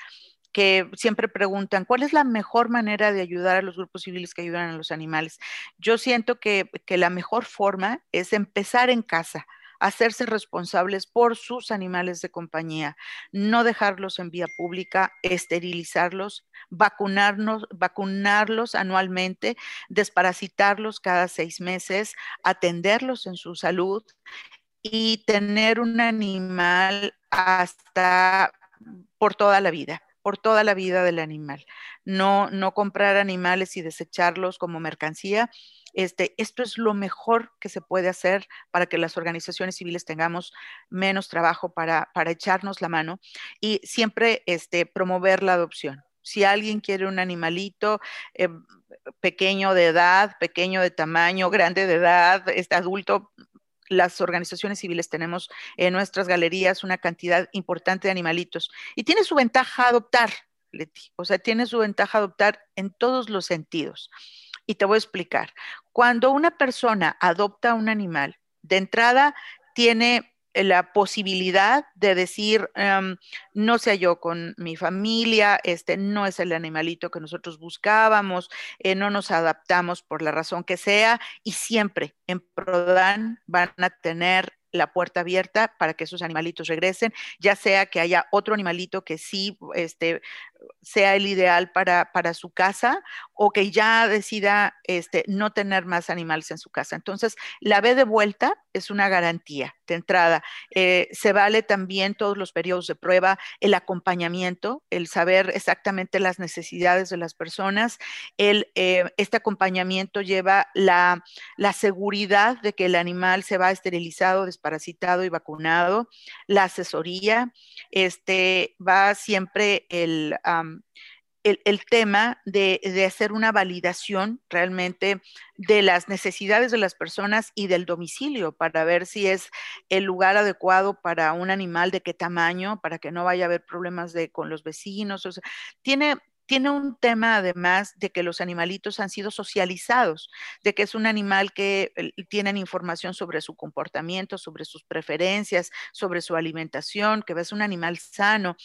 Speaker 5: que siempre preguntan, ¿cuál es la mejor manera de ayudar a los grupos civiles que ayudan a los animales? Yo siento que la mejor forma es empezar en casa hacerse responsables por sus animales de compañía, no dejarlos en vía pública, esterilizarlos, vacunarnos, vacunarlos anualmente, desparasitarlos cada seis meses, atenderlos en su salud y tener un animal hasta por toda la vida por toda la vida del animal. No, no comprar animales y desecharlos como mercancía. Este, esto es lo mejor que se puede hacer para que las organizaciones civiles tengamos menos trabajo para, para echarnos la mano y siempre este, promover la adopción. Si alguien quiere un animalito eh, pequeño de edad, pequeño de tamaño, grande de edad, este adulto, las organizaciones civiles tenemos en nuestras galerías una cantidad importante de animalitos y tiene su ventaja adoptar, Leti, o sea, tiene su ventaja adoptar en todos los sentidos. Y te voy a explicar. Cuando una persona adopta un animal, de entrada tiene la posibilidad de decir, em, no sé yo con mi familia, este no es el animalito que nosotros buscábamos, eh, no nos adaptamos por la razón que sea, y siempre en Prodan van a tener la puerta abierta para que esos animalitos regresen, ya sea que haya otro animalito que sí este, sea el ideal para, para su casa o que ya decida este, no tener más animales en su casa. Entonces, la B de vuelta es una garantía de entrada. Eh, se vale también todos los periodos de prueba, el acompañamiento, el saber exactamente las necesidades de las personas. El, eh, este acompañamiento lleva la, la seguridad de que el animal se va esterilizado, desparasitado y vacunado. La asesoría, este, va siempre el el, tema de, hacer una validación realmente de las necesidades de las personas y del domicilio para ver si es el lugar adecuado para un animal, de qué tamaño, para que no vaya a haber problemas de, con los vecinos. O sea, tiene, tiene un tema además de que los animalitos han sido socializados, de que es un animal que tienen información sobre su comportamiento, sobre sus preferencias, sobre su alimentación, que es un animal sano.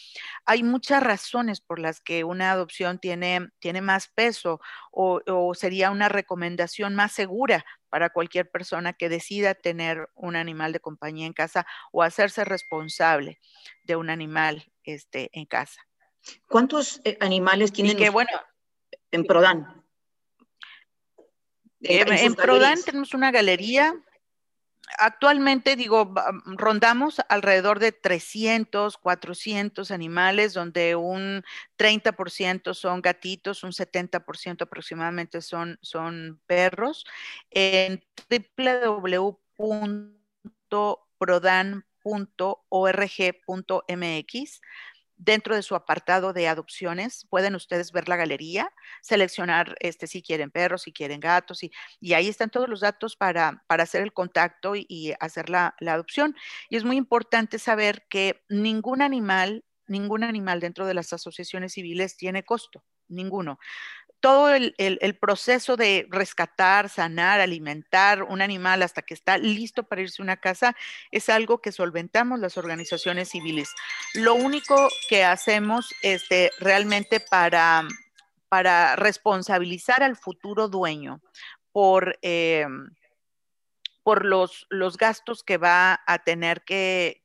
Speaker 5: Hay muchas razones por las que una adopción tiene, más peso o, o sería una recomendación más segura para cualquier persona que decida tener un animal de compañía en casa o hacerse responsable de un animal este, en casa.
Speaker 4: ¿Cuántos eh, animales tienen
Speaker 5: bueno,
Speaker 4: en Prodan?
Speaker 5: En, en Prodan tenemos una galería. Actualmente, digo, rondamos alrededor de 300, 400 animales, donde un 30% son gatitos, un 70% aproximadamente son, son perros. En www.prodan.org.mx dentro de su apartado de adopciones pueden ustedes ver la galería, seleccionar este, si quieren perros, si quieren gatos, y, ahí están todos los datos para, para hacer el contacto y, hacer la, la adopción. Y es muy importante saber que ningún animal, ningún animal dentro de las asociaciones civiles tiene costo, ninguno todo el, proceso de rescatar, sanar, alimentar un animal hasta que está listo para irse a una casa es algo que solventamos las organizaciones civiles. Lo único que hacemos este, realmente para, responsabilizar al futuro dueño por... Eh, por los, los gastos que va a tener que,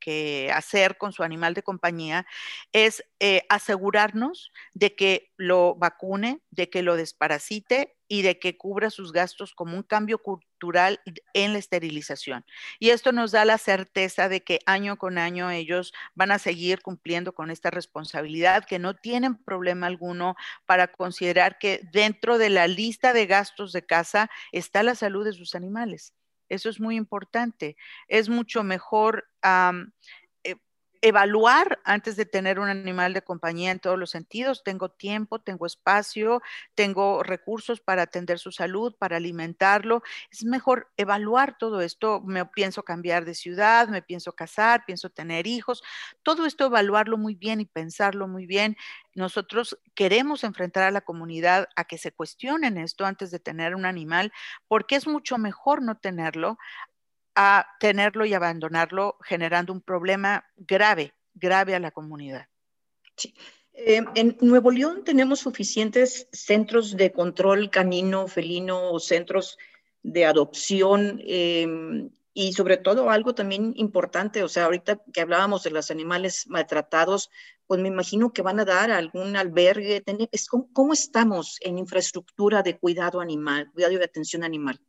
Speaker 5: hacer con su animal de compañía, es eh, asegurarnos de que lo vacune, de que lo desparasite y de que cubra sus gastos como un cambio cultural en la esterilización. Y esto nos da la certeza de que año con año ellos van a seguir cumpliendo con esta responsabilidad, que no tienen problema alguno para considerar que dentro de la lista de gastos de casa está la salud de sus animales. Eso es muy importante. Es mucho mejor evaluar antes de tener un animal de compañía en todos los sentidos. Tengo tiempo, tengo espacio, tengo recursos para atender su salud, para alimentarlo. Es mejor evaluar todo esto. Me pienso cambiar de ciudad, me pienso casar, pienso tener hijos. Todo esto evaluarlo muy bien y pensarlo muy bien. Nosotros queremos enfrentar a la comunidad a que se cuestionen esto antes de tener un animal, porque es mucho mejor no tenerlo a tenerlo y abandonarlo generando un problema grave, grave a la comunidad.
Speaker 4: Sí. Eh, en Nuevo León tenemos suficientes centros de control canino, felino o centros de adopción em, y sobre todo algo también importante, o sea, ahorita que hablábamos de los animales maltratados, pues me imagino que van a dar algún albergue. ¿Cómo estamos en infraestructura de cuidado animal, cuidado y atención animal?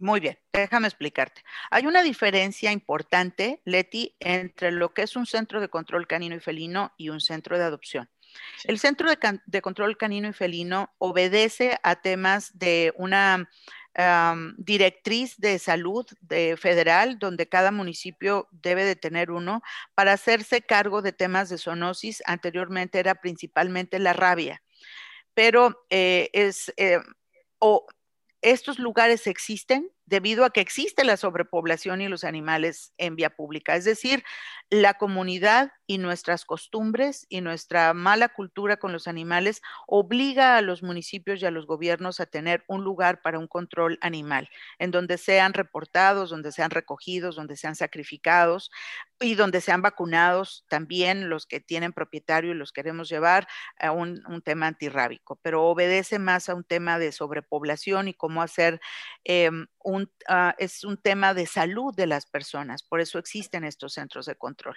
Speaker 5: Muy bien, déjame explicarte. Hay una diferencia importante, Leti, entre lo que es un centro de control canino y felino y un centro de adopción. El centro de, control canino y felino obedece a temas de una directriz de salud de federal, donde cada municipio debe de tener uno, para hacerse cargo de temas de zoonosis. Anteriormente era principalmente la rabia, pero eh, es, eh, o estos lugares existen debido a que existe la sobrepoblación y los animales en vía pública. Es decir, la comunidad y nuestras costumbres y nuestra mala cultura con los animales obliga a los municipios y a los gobiernos a tener un lugar para un control animal, en donde sean reportados, donde sean recogidos, donde sean sacrificados y donde sean vacunados también los que tienen propietario y los queremos llevar a un, tema antirrábico, pero obedece más a un tema de sobrepoblación y cómo hacer em, un Ah, es un tema de salud de las personas, por eso existen estos centros de control.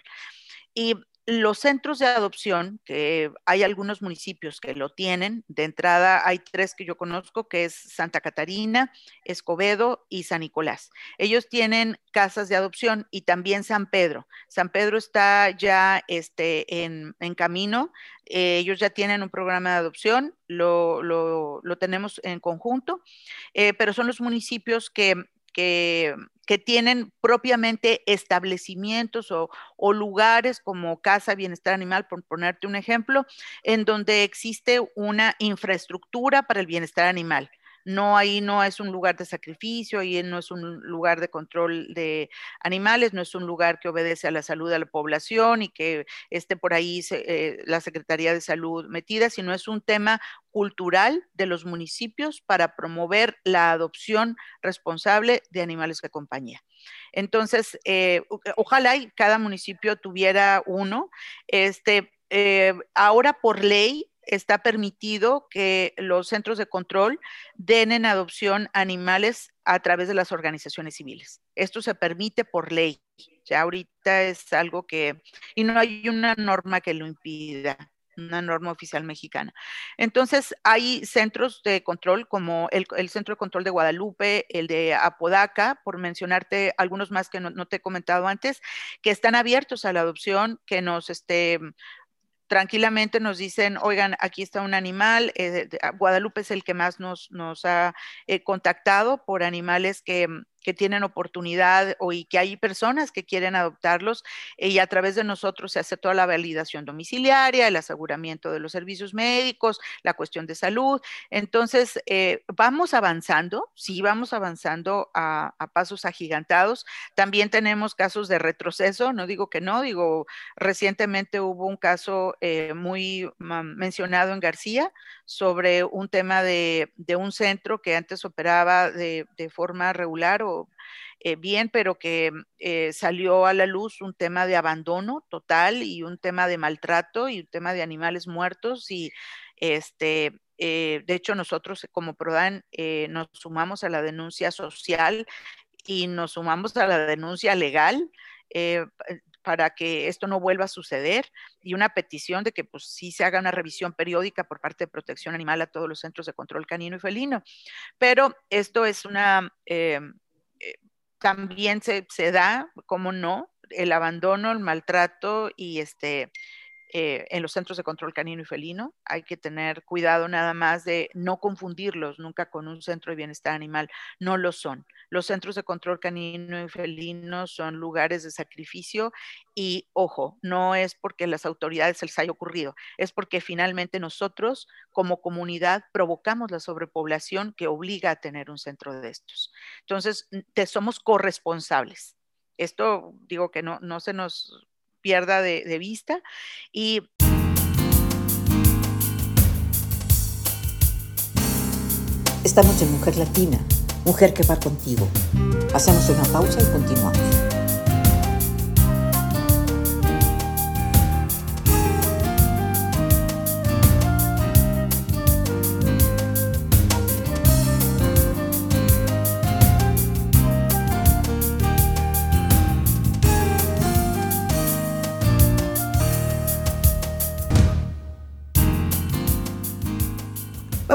Speaker 5: Y los centros de adopción, que hay algunos municipios que lo tienen, de entrada hay tres que yo conozco, que es Santa Catarina, Escobedo y San Nicolás. Ellos tienen casas de adopción y también San Pedro. San Pedro está ya este, en, camino, eh, ellos ya tienen un programa de adopción, lo, tenemos en conjunto, eh, pero son los municipios que que, tienen propiamente establecimientos o, o, lugares como Casa Bienestar Animal, por ponerte un ejemplo, en donde existe una infraestructura para el bienestar animal no ahí no es un lugar de sacrificio, ahí no es un lugar de control de animales, no es un lugar que obedece a la salud de la población y que esté por ahí eh, la Secretaría de Salud metida, sino es un tema cultural de los municipios para promover la adopción responsable de animales de compañía. Entonces, eh, ojalá cada municipio tuviera uno. Este, eh, ahora por ley está permitido que los centros de control den en adopción animales a través de las organizaciones civiles. Esto se permite por ley. Ya ahorita es algo que, y no hay una norma que lo impida una norma oficial mexicana. Entonces, hay centros de control como el, Centro de Control de Guadalupe, el de Apodaca, por mencionarte algunos más que no, te he comentado antes, que están abiertos a la adopción, que nos, este, tranquilamente nos dicen, oigan, aquí está un animal, eh, Guadalupe es el que más nos, ha eh, contactado por animales que, que tienen oportunidad o y que hay personas que quieren adoptarlos eh, y a través de nosotros se hace toda la validación domiciliaria, el aseguramiento de los servicios médicos, la cuestión de salud. Entonces, eh, vamos avanzando, sí, vamos avanzando a, pasos agigantados. También tenemos casos de retroceso, no digo que no, digo, recientemente hubo un caso eh, muy mencionado en García sobre un tema de, un centro que antes operaba de, de forma regular o eh, bien, pero que eh, salió a la luz un tema de abandono total y un tema de maltrato y un tema de animales muertos y este, eh, de hecho nosotros como Prodan nos sumamos a la denuncia social y nos sumamos a la denuncia legal para que esto no vuelva a suceder y una petición de que pues sí se haga una revisión periódica por parte de protección animal a todos los centros de control canino y felino. Pero esto es una, también se, da, como no, el abandono, el maltrato y este, eh, en los centros de control canino y felino. Hay que tener cuidado nada más de no confundirlos nunca con un centro de bienestar animal. No lo son. Los centros de control canino y felino son lugares de sacrificio y, ojo, no es porque las autoridades se les haya ocurrido, es porque finalmente nosotros como comunidad provocamos la sobrepoblación que obliga a tener un centro de estos. Entonces, somos corresponsables. Esto digo que no, no se nos pierda de, vista y
Speaker 2: Estamos en Mujer Latina Mujer que va contigo. Hacemos una pausa y continuamos.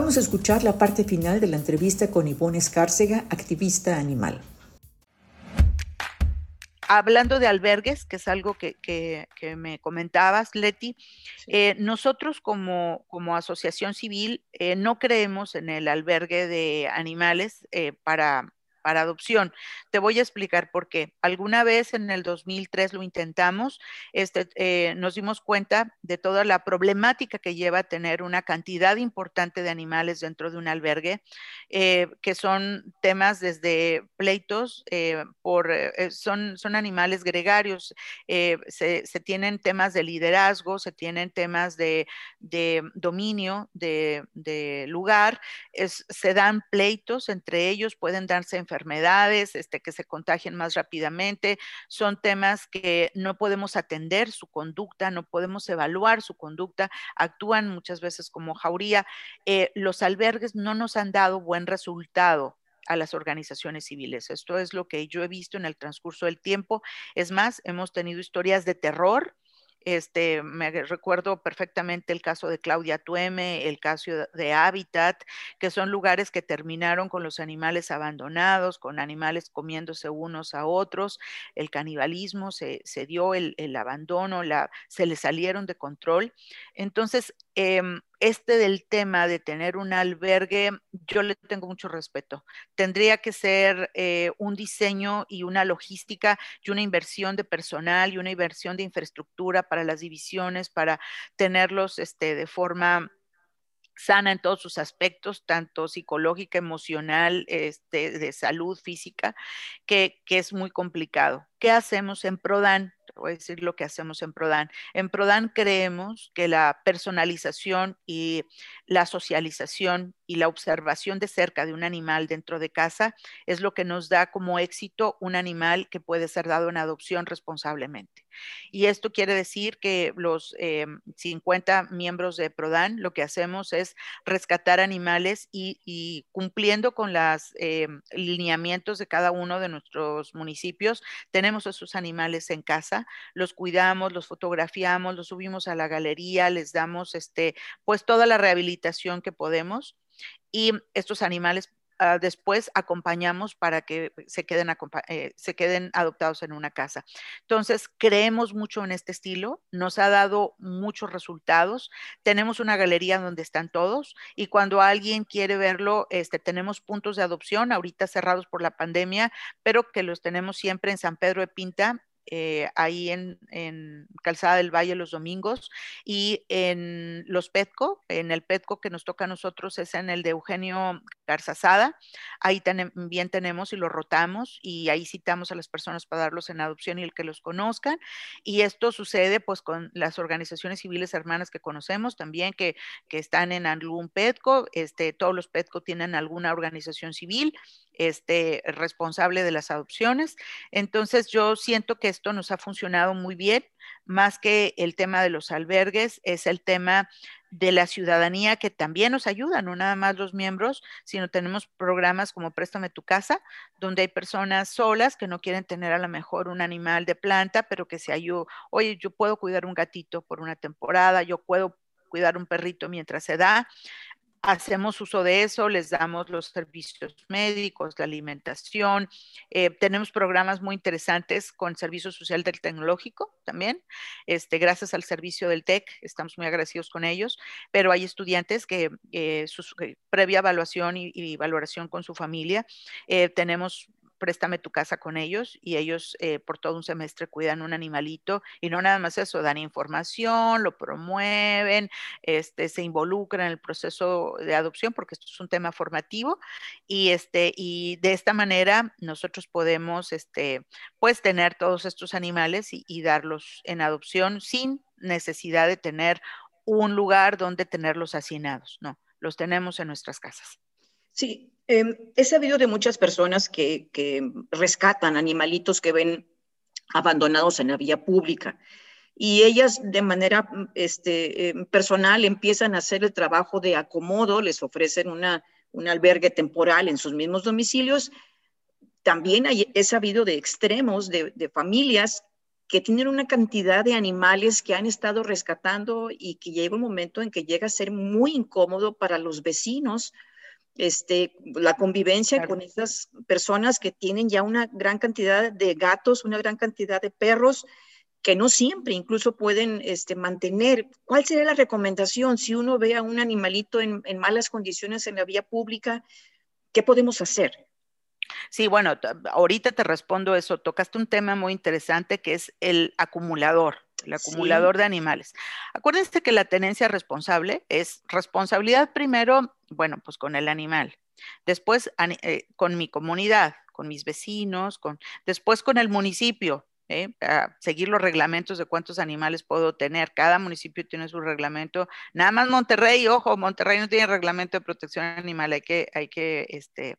Speaker 2: Vamos a escuchar la parte final de la entrevista con Ivonne Escárcega, activista animal.
Speaker 5: Hablando de albergues, que es algo que, me comentabas, Leti, eh, nosotros como, como, asociación civil eh, no creemos en el albergue de animales eh, para para adopción. Te voy a explicar por qué. Alguna vez en el 2003 lo intentamos, este, eh, nos dimos cuenta de toda la problemática que lleva tener una cantidad importante de animales dentro de un albergue, eh, que son temas desde pleitos, eh, por, son, son animales gregarios, se, tienen temas de liderazgo, se tienen temas de, dominio, de, lugar, se dan pleitos entre ellos, pueden darse enfermedades, este, que se contagien más rápidamente, son temas que no podemos atender su conducta, no podemos evaluar su conducta, actúan muchas veces como jauría. Eh, los albergues no nos han dado buen resultado a las organizaciones civiles. Esto es lo que yo he visto en el transcurso del tiempo. Es más, hemos tenido historias de terror este, me recuerdo perfectamente el caso de Claudia Tueme, el caso de Habitat, que son lugares que terminaron con los animales abandonados, con animales comiéndose unos a otros, el canibalismo se, dio, el, abandono, la, se le salieron de control. Entonces, em, este del tema de tener un albergue, yo le tengo mucho respeto. Tendría que ser eh, un diseño y una logística y una inversión de personal y una inversión de infraestructura para las divisiones, para tenerlos este, de forma sana en todos sus aspectos, tanto psicológica, emocional, este, de salud física, que, que es muy complicado. ¿Qué hacemos en Prodan? Voy a decir lo que hacemos en Prodan. En Prodan creemos que la personalización y la socialización y la observación de cerca de un animal dentro de casa es lo que nos da como éxito un animal que puede ser dado en adopción responsablemente. Y esto quiere decir que los 50 eh, miembros de Prodan lo que hacemos es rescatar animales y, cumpliendo con los eh, lineamientos de cada uno de nuestros municipios, tenemos esos animales en casa los cuidamos, los fotografiamos, los subimos a la galería, les damos este, pues toda la rehabilitación que podemos y estos animales ah, después acompañamos para que se queden, eh, se queden adoptados en una casa. Entonces, creemos mucho en este estilo, nos ha dado muchos resultados. Tenemos una galería donde están todos y cuando alguien quiere verlo, este, tenemos puntos de adopción, ahorita cerrados por la pandemia, pero que los tenemos siempre en San Pedro de Pinta eh, ahí en, Calzada del Valle los domingos y en los Petco, en el Petco que nos toca a nosotros es en el de Eugenio Garzazada, ahí también tenemos y lo rotamos y ahí citamos a las personas para darlos en adopción y el que los conozcan y esto sucede pues con las organizaciones civiles hermanas que conocemos también que, que están en algún Petco, este, todos los Petco tienen alguna organización civil este, responsable de las adopciones. Entonces yo siento que esto nos ha funcionado muy bien, más que el tema de los albergues, es el tema de la ciudadanía que también nos ayuda, no nada más los miembros, sino tenemos programas como Préstame tu casa, donde hay personas solas que no quieren tener a lo mejor un animal de planta, pero que se ayudan, oye, yo puedo cuidar un gatito por una temporada, yo puedo cuidar un perrito mientras se da hacemos uso de eso, les damos los servicios médicos, la alimentación. Eh, tenemos programas muy interesantes con Servicio Social del Tecnológico también, este, gracias al servicio del TEC, estamos muy agradecidos con ellos, pero hay estudiantes que eh, su eh, previa evaluación y, valoración con su familia, tenemos préstame tu casa con ellos y ellos eh, por todo un semestre cuidan un animalito y no nada más eso, dan información, lo promueven, este, se involucran en el proceso de adopción porque esto es un tema formativo y, este, y de esta manera nosotros podemos este, pues tener todos estos animales y, darlos en adopción sin necesidad de tener un lugar donde tenerlos hacinados, no, los tenemos en nuestras casas.
Speaker 4: Sí, Em, he sabido de muchas personas que, rescatan animalitos que ven abandonados en la vía pública y ellas de manera este, em, personal empiezan a hacer el trabajo de acomodo, les ofrecen una, un albergue temporal en sus mismos domicilios. También he sabido de extremos de, familias
Speaker 2: que tienen una cantidad de animales que han estado rescatando y que llega un momento en que llega a ser muy incómodo para los vecinos este, la convivencia con esas personas que tienen ya una gran cantidad de gatos, una gran cantidad de perros, que no siempre incluso pueden este, mantener. ¿Cuál sería la recomendación si uno ve a un animalito en, en malas condiciones en la vía pública? ¿Qué podemos hacer?
Speaker 5: Sí, bueno, ahorita te respondo eso. Tocaste un tema muy interesante que es el acumulador, el acumulador de animales. Acuérdense que la tenencia responsable es responsabilidad primero, bueno, pues con el animal, después eh, con mi comunidad, con mis vecinos, con, después con el municipio, ¿eh? seguir los reglamentos de cuántos animales puedo tener. Cada municipio tiene su reglamento. Nada más Monterrey, ojo, Monterrey no tiene reglamento de protección animal, hay que, hay que este,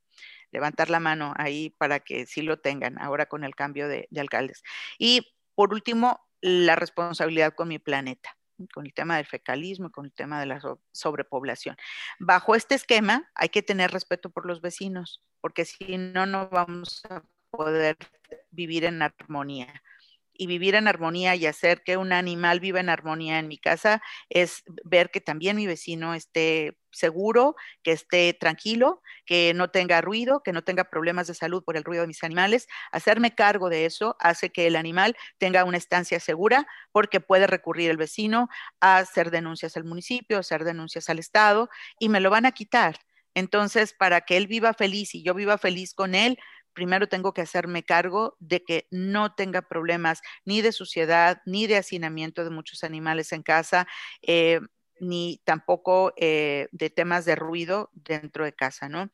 Speaker 5: levantar la mano ahí para que sí lo tengan ahora con el cambio de, alcaldes. Y por último, la responsabilidad con mi planeta con el tema del fecalismo, con el tema de la sobrepoblación. Bajo este esquema hay que tener respeto por los vecinos, porque si no, no vamos a poder vivir en armonía y vivir en armonía y hacer que un animal viva en armonía en mi casa es ver que también mi vecino esté seguro, que esté tranquilo, que no tenga ruido, que no tenga problemas de salud por el ruido de mis animales. Hacerme cargo de eso hace que el animal tenga una estancia segura porque puede recurrir el vecino a hacer denuncias al municipio, a hacer denuncias al Estado y me lo van a quitar. Entonces, para que él viva feliz y yo viva feliz con él, primero tengo que hacerme cargo de que no tenga problemas ni de suciedad, ni de hacinamiento de muchos animales en casa, eh, ni tampoco eh, de temas de ruido dentro de casa, ¿no?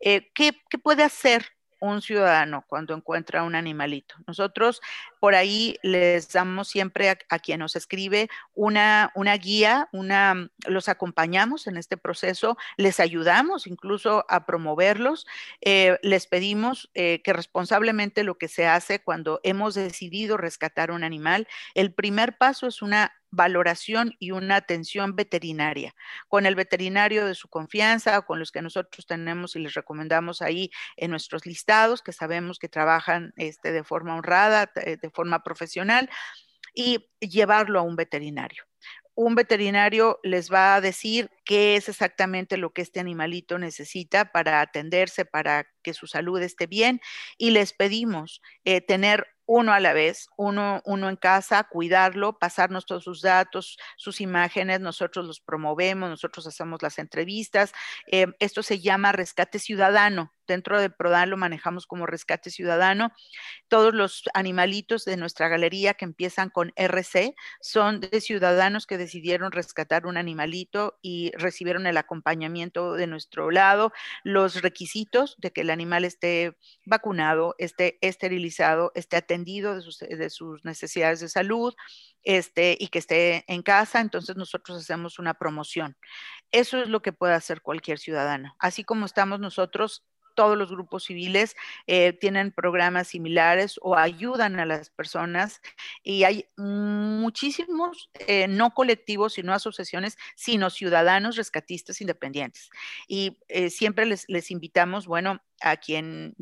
Speaker 5: Eh, ¿qué, ¿Qué puede hacer un ciudadano cuando encuentra un animalito. Nosotros por ahí les damos siempre a, quien nos escribe una, una guía, una, los acompañamos en este proceso, les ayudamos incluso a promoverlos, eh, les pedimos eh, que responsablemente lo que se hace cuando hemos decidido rescatar un animal, el primer paso es una valoración y una atención veterinaria con el veterinario de su confianza con los que nosotros tenemos y les recomendamos ahí en nuestros listados que sabemos que trabajan este, de forma honrada, eh, de forma profesional y llevarlo a un veterinario. Un veterinario les va a decir qué es exactamente lo que este animalito necesita para atenderse, para que su salud esté bien y les pedimos eh, tener uno a la vez, uno, uno en casa, cuidarlo, pasarnos todos sus datos, sus imágenes, nosotros los promovemos, nosotros hacemos las entrevistas. Eh, esto se llama rescate ciudadano. Dentro de Prodan lo manejamos como rescate ciudadano. Todos los animalitos de nuestra galería que empiezan con RC son de ciudadanos que decidieron rescatar un animalito y recibieron el acompañamiento de nuestro lado. Los requisitos de que animal esté vacunado, esté esterilizado, esté atendido de sus, de sus necesidades de salud, este, y que esté en casa, entonces nosotros hacemos una promoción. Eso es lo que puede hacer cualquier ciudadano. Así como estamos nosotros todos los grupos civiles eh, tienen programas similares o ayudan a las personas y hay muchísimos, eh, no colectivos, sino asociaciones, sino ciudadanos rescatistas independientes. Y eh, siempre les, les invitamos, bueno, a quien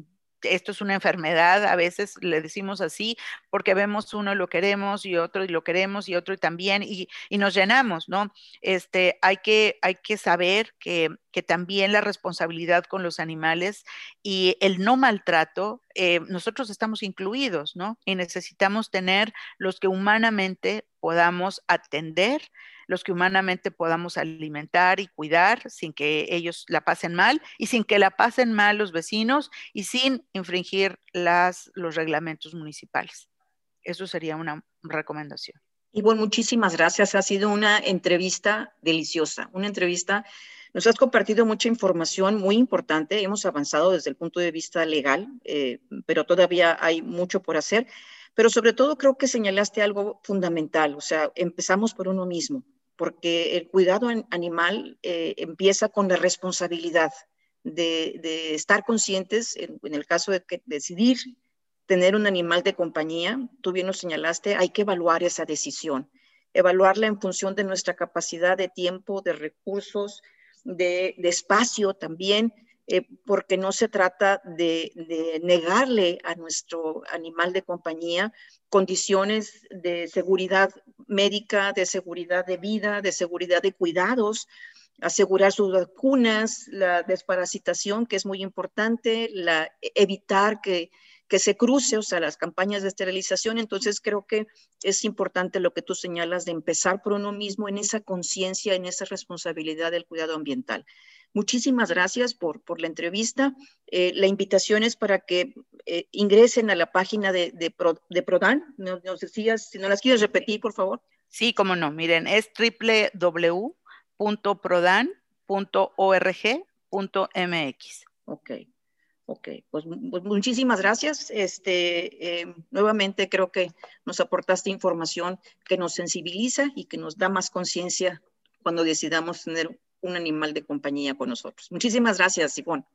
Speaker 5: esto es una enfermedad, a veces le decimos así, porque vemos uno y lo queremos y otro y lo queremos y otro y también y, nos llenamos, ¿no? Este, hay que, hay que saber que, también la responsabilidad con los animales y el no maltrato, eh, nosotros estamos incluidos, ¿no? Y necesitamos tener los que humanamente podamos atender los que humanamente podamos alimentar y cuidar sin que ellos la pasen mal y sin que la pasen mal los vecinos y sin infringir las, los reglamentos municipales. Eso sería una recomendación.
Speaker 2: Y bueno, muchísimas gracias. Ha sido una entrevista deliciosa, una entrevista. Nos has compartido mucha información muy importante. Hemos avanzado desde el punto de vista legal, eh, pero todavía hay mucho por hacer. Pero sobre todo creo que señalaste algo fundamental, o sea, empezamos por uno mismo porque el cuidado animal eh, empieza con la responsabilidad de, estar conscientes, en, el caso de que decidir tener un animal de compañía, tú bien lo señalaste, hay que evaluar esa decisión, evaluarla en función de nuestra capacidad de tiempo, de recursos, de, espacio también, eh, porque no se trata de, negarle a nuestro animal de compañía condiciones de seguridad médica, de seguridad de vida, de seguridad de cuidados, asegurar sus vacunas, la desparasitación, que es muy importante, la, evitar que, que se cruce, o sea, las campañas de esterilización. Entonces, creo que es importante lo que tú señalas de empezar por uno mismo en esa conciencia, en esa responsabilidad del cuidado ambiental. Muchísimas gracias por, por la entrevista. Eh, la invitación es para que eh, ingresen a la página de, de, Prodan. Nos, decías, si no las quieres repetir, por favor.
Speaker 5: Sí, cómo no. Miren, es www.prodan.org.mx.
Speaker 2: Ok. Ok, pues, pues, muchísimas gracias. Este, eh, nuevamente creo que nos aportaste información que nos sensibiliza y que nos da más conciencia cuando decidamos tener un animal de compañía con nosotros. Muchísimas gracias, Ivonne.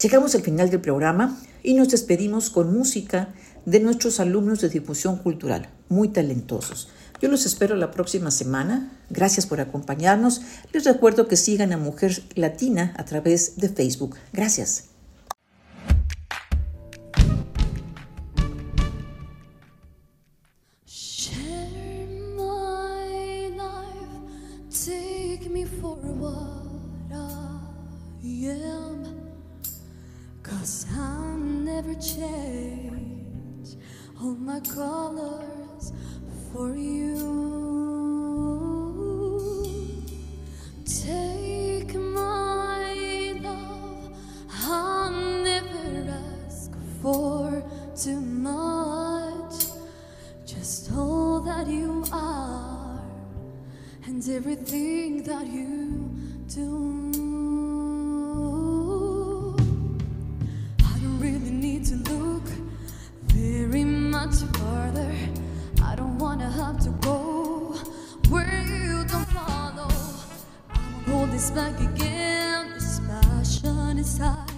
Speaker 6: Llegamos al final del programa y nos despedimos con música de nuestros alumnos de difusión cultural, muy talentosos. Yo los espero la próxima semana. Gracias por acompañarnos. Les recuerdo que sigan a Mujer Latina a través de Facebook. Gracias. change all my colors for you. Take my love, I'll never ask for too much. Just all that you are and everything that you do. Wanna have to go where you don't follow. I won't hold this back again. This passion inside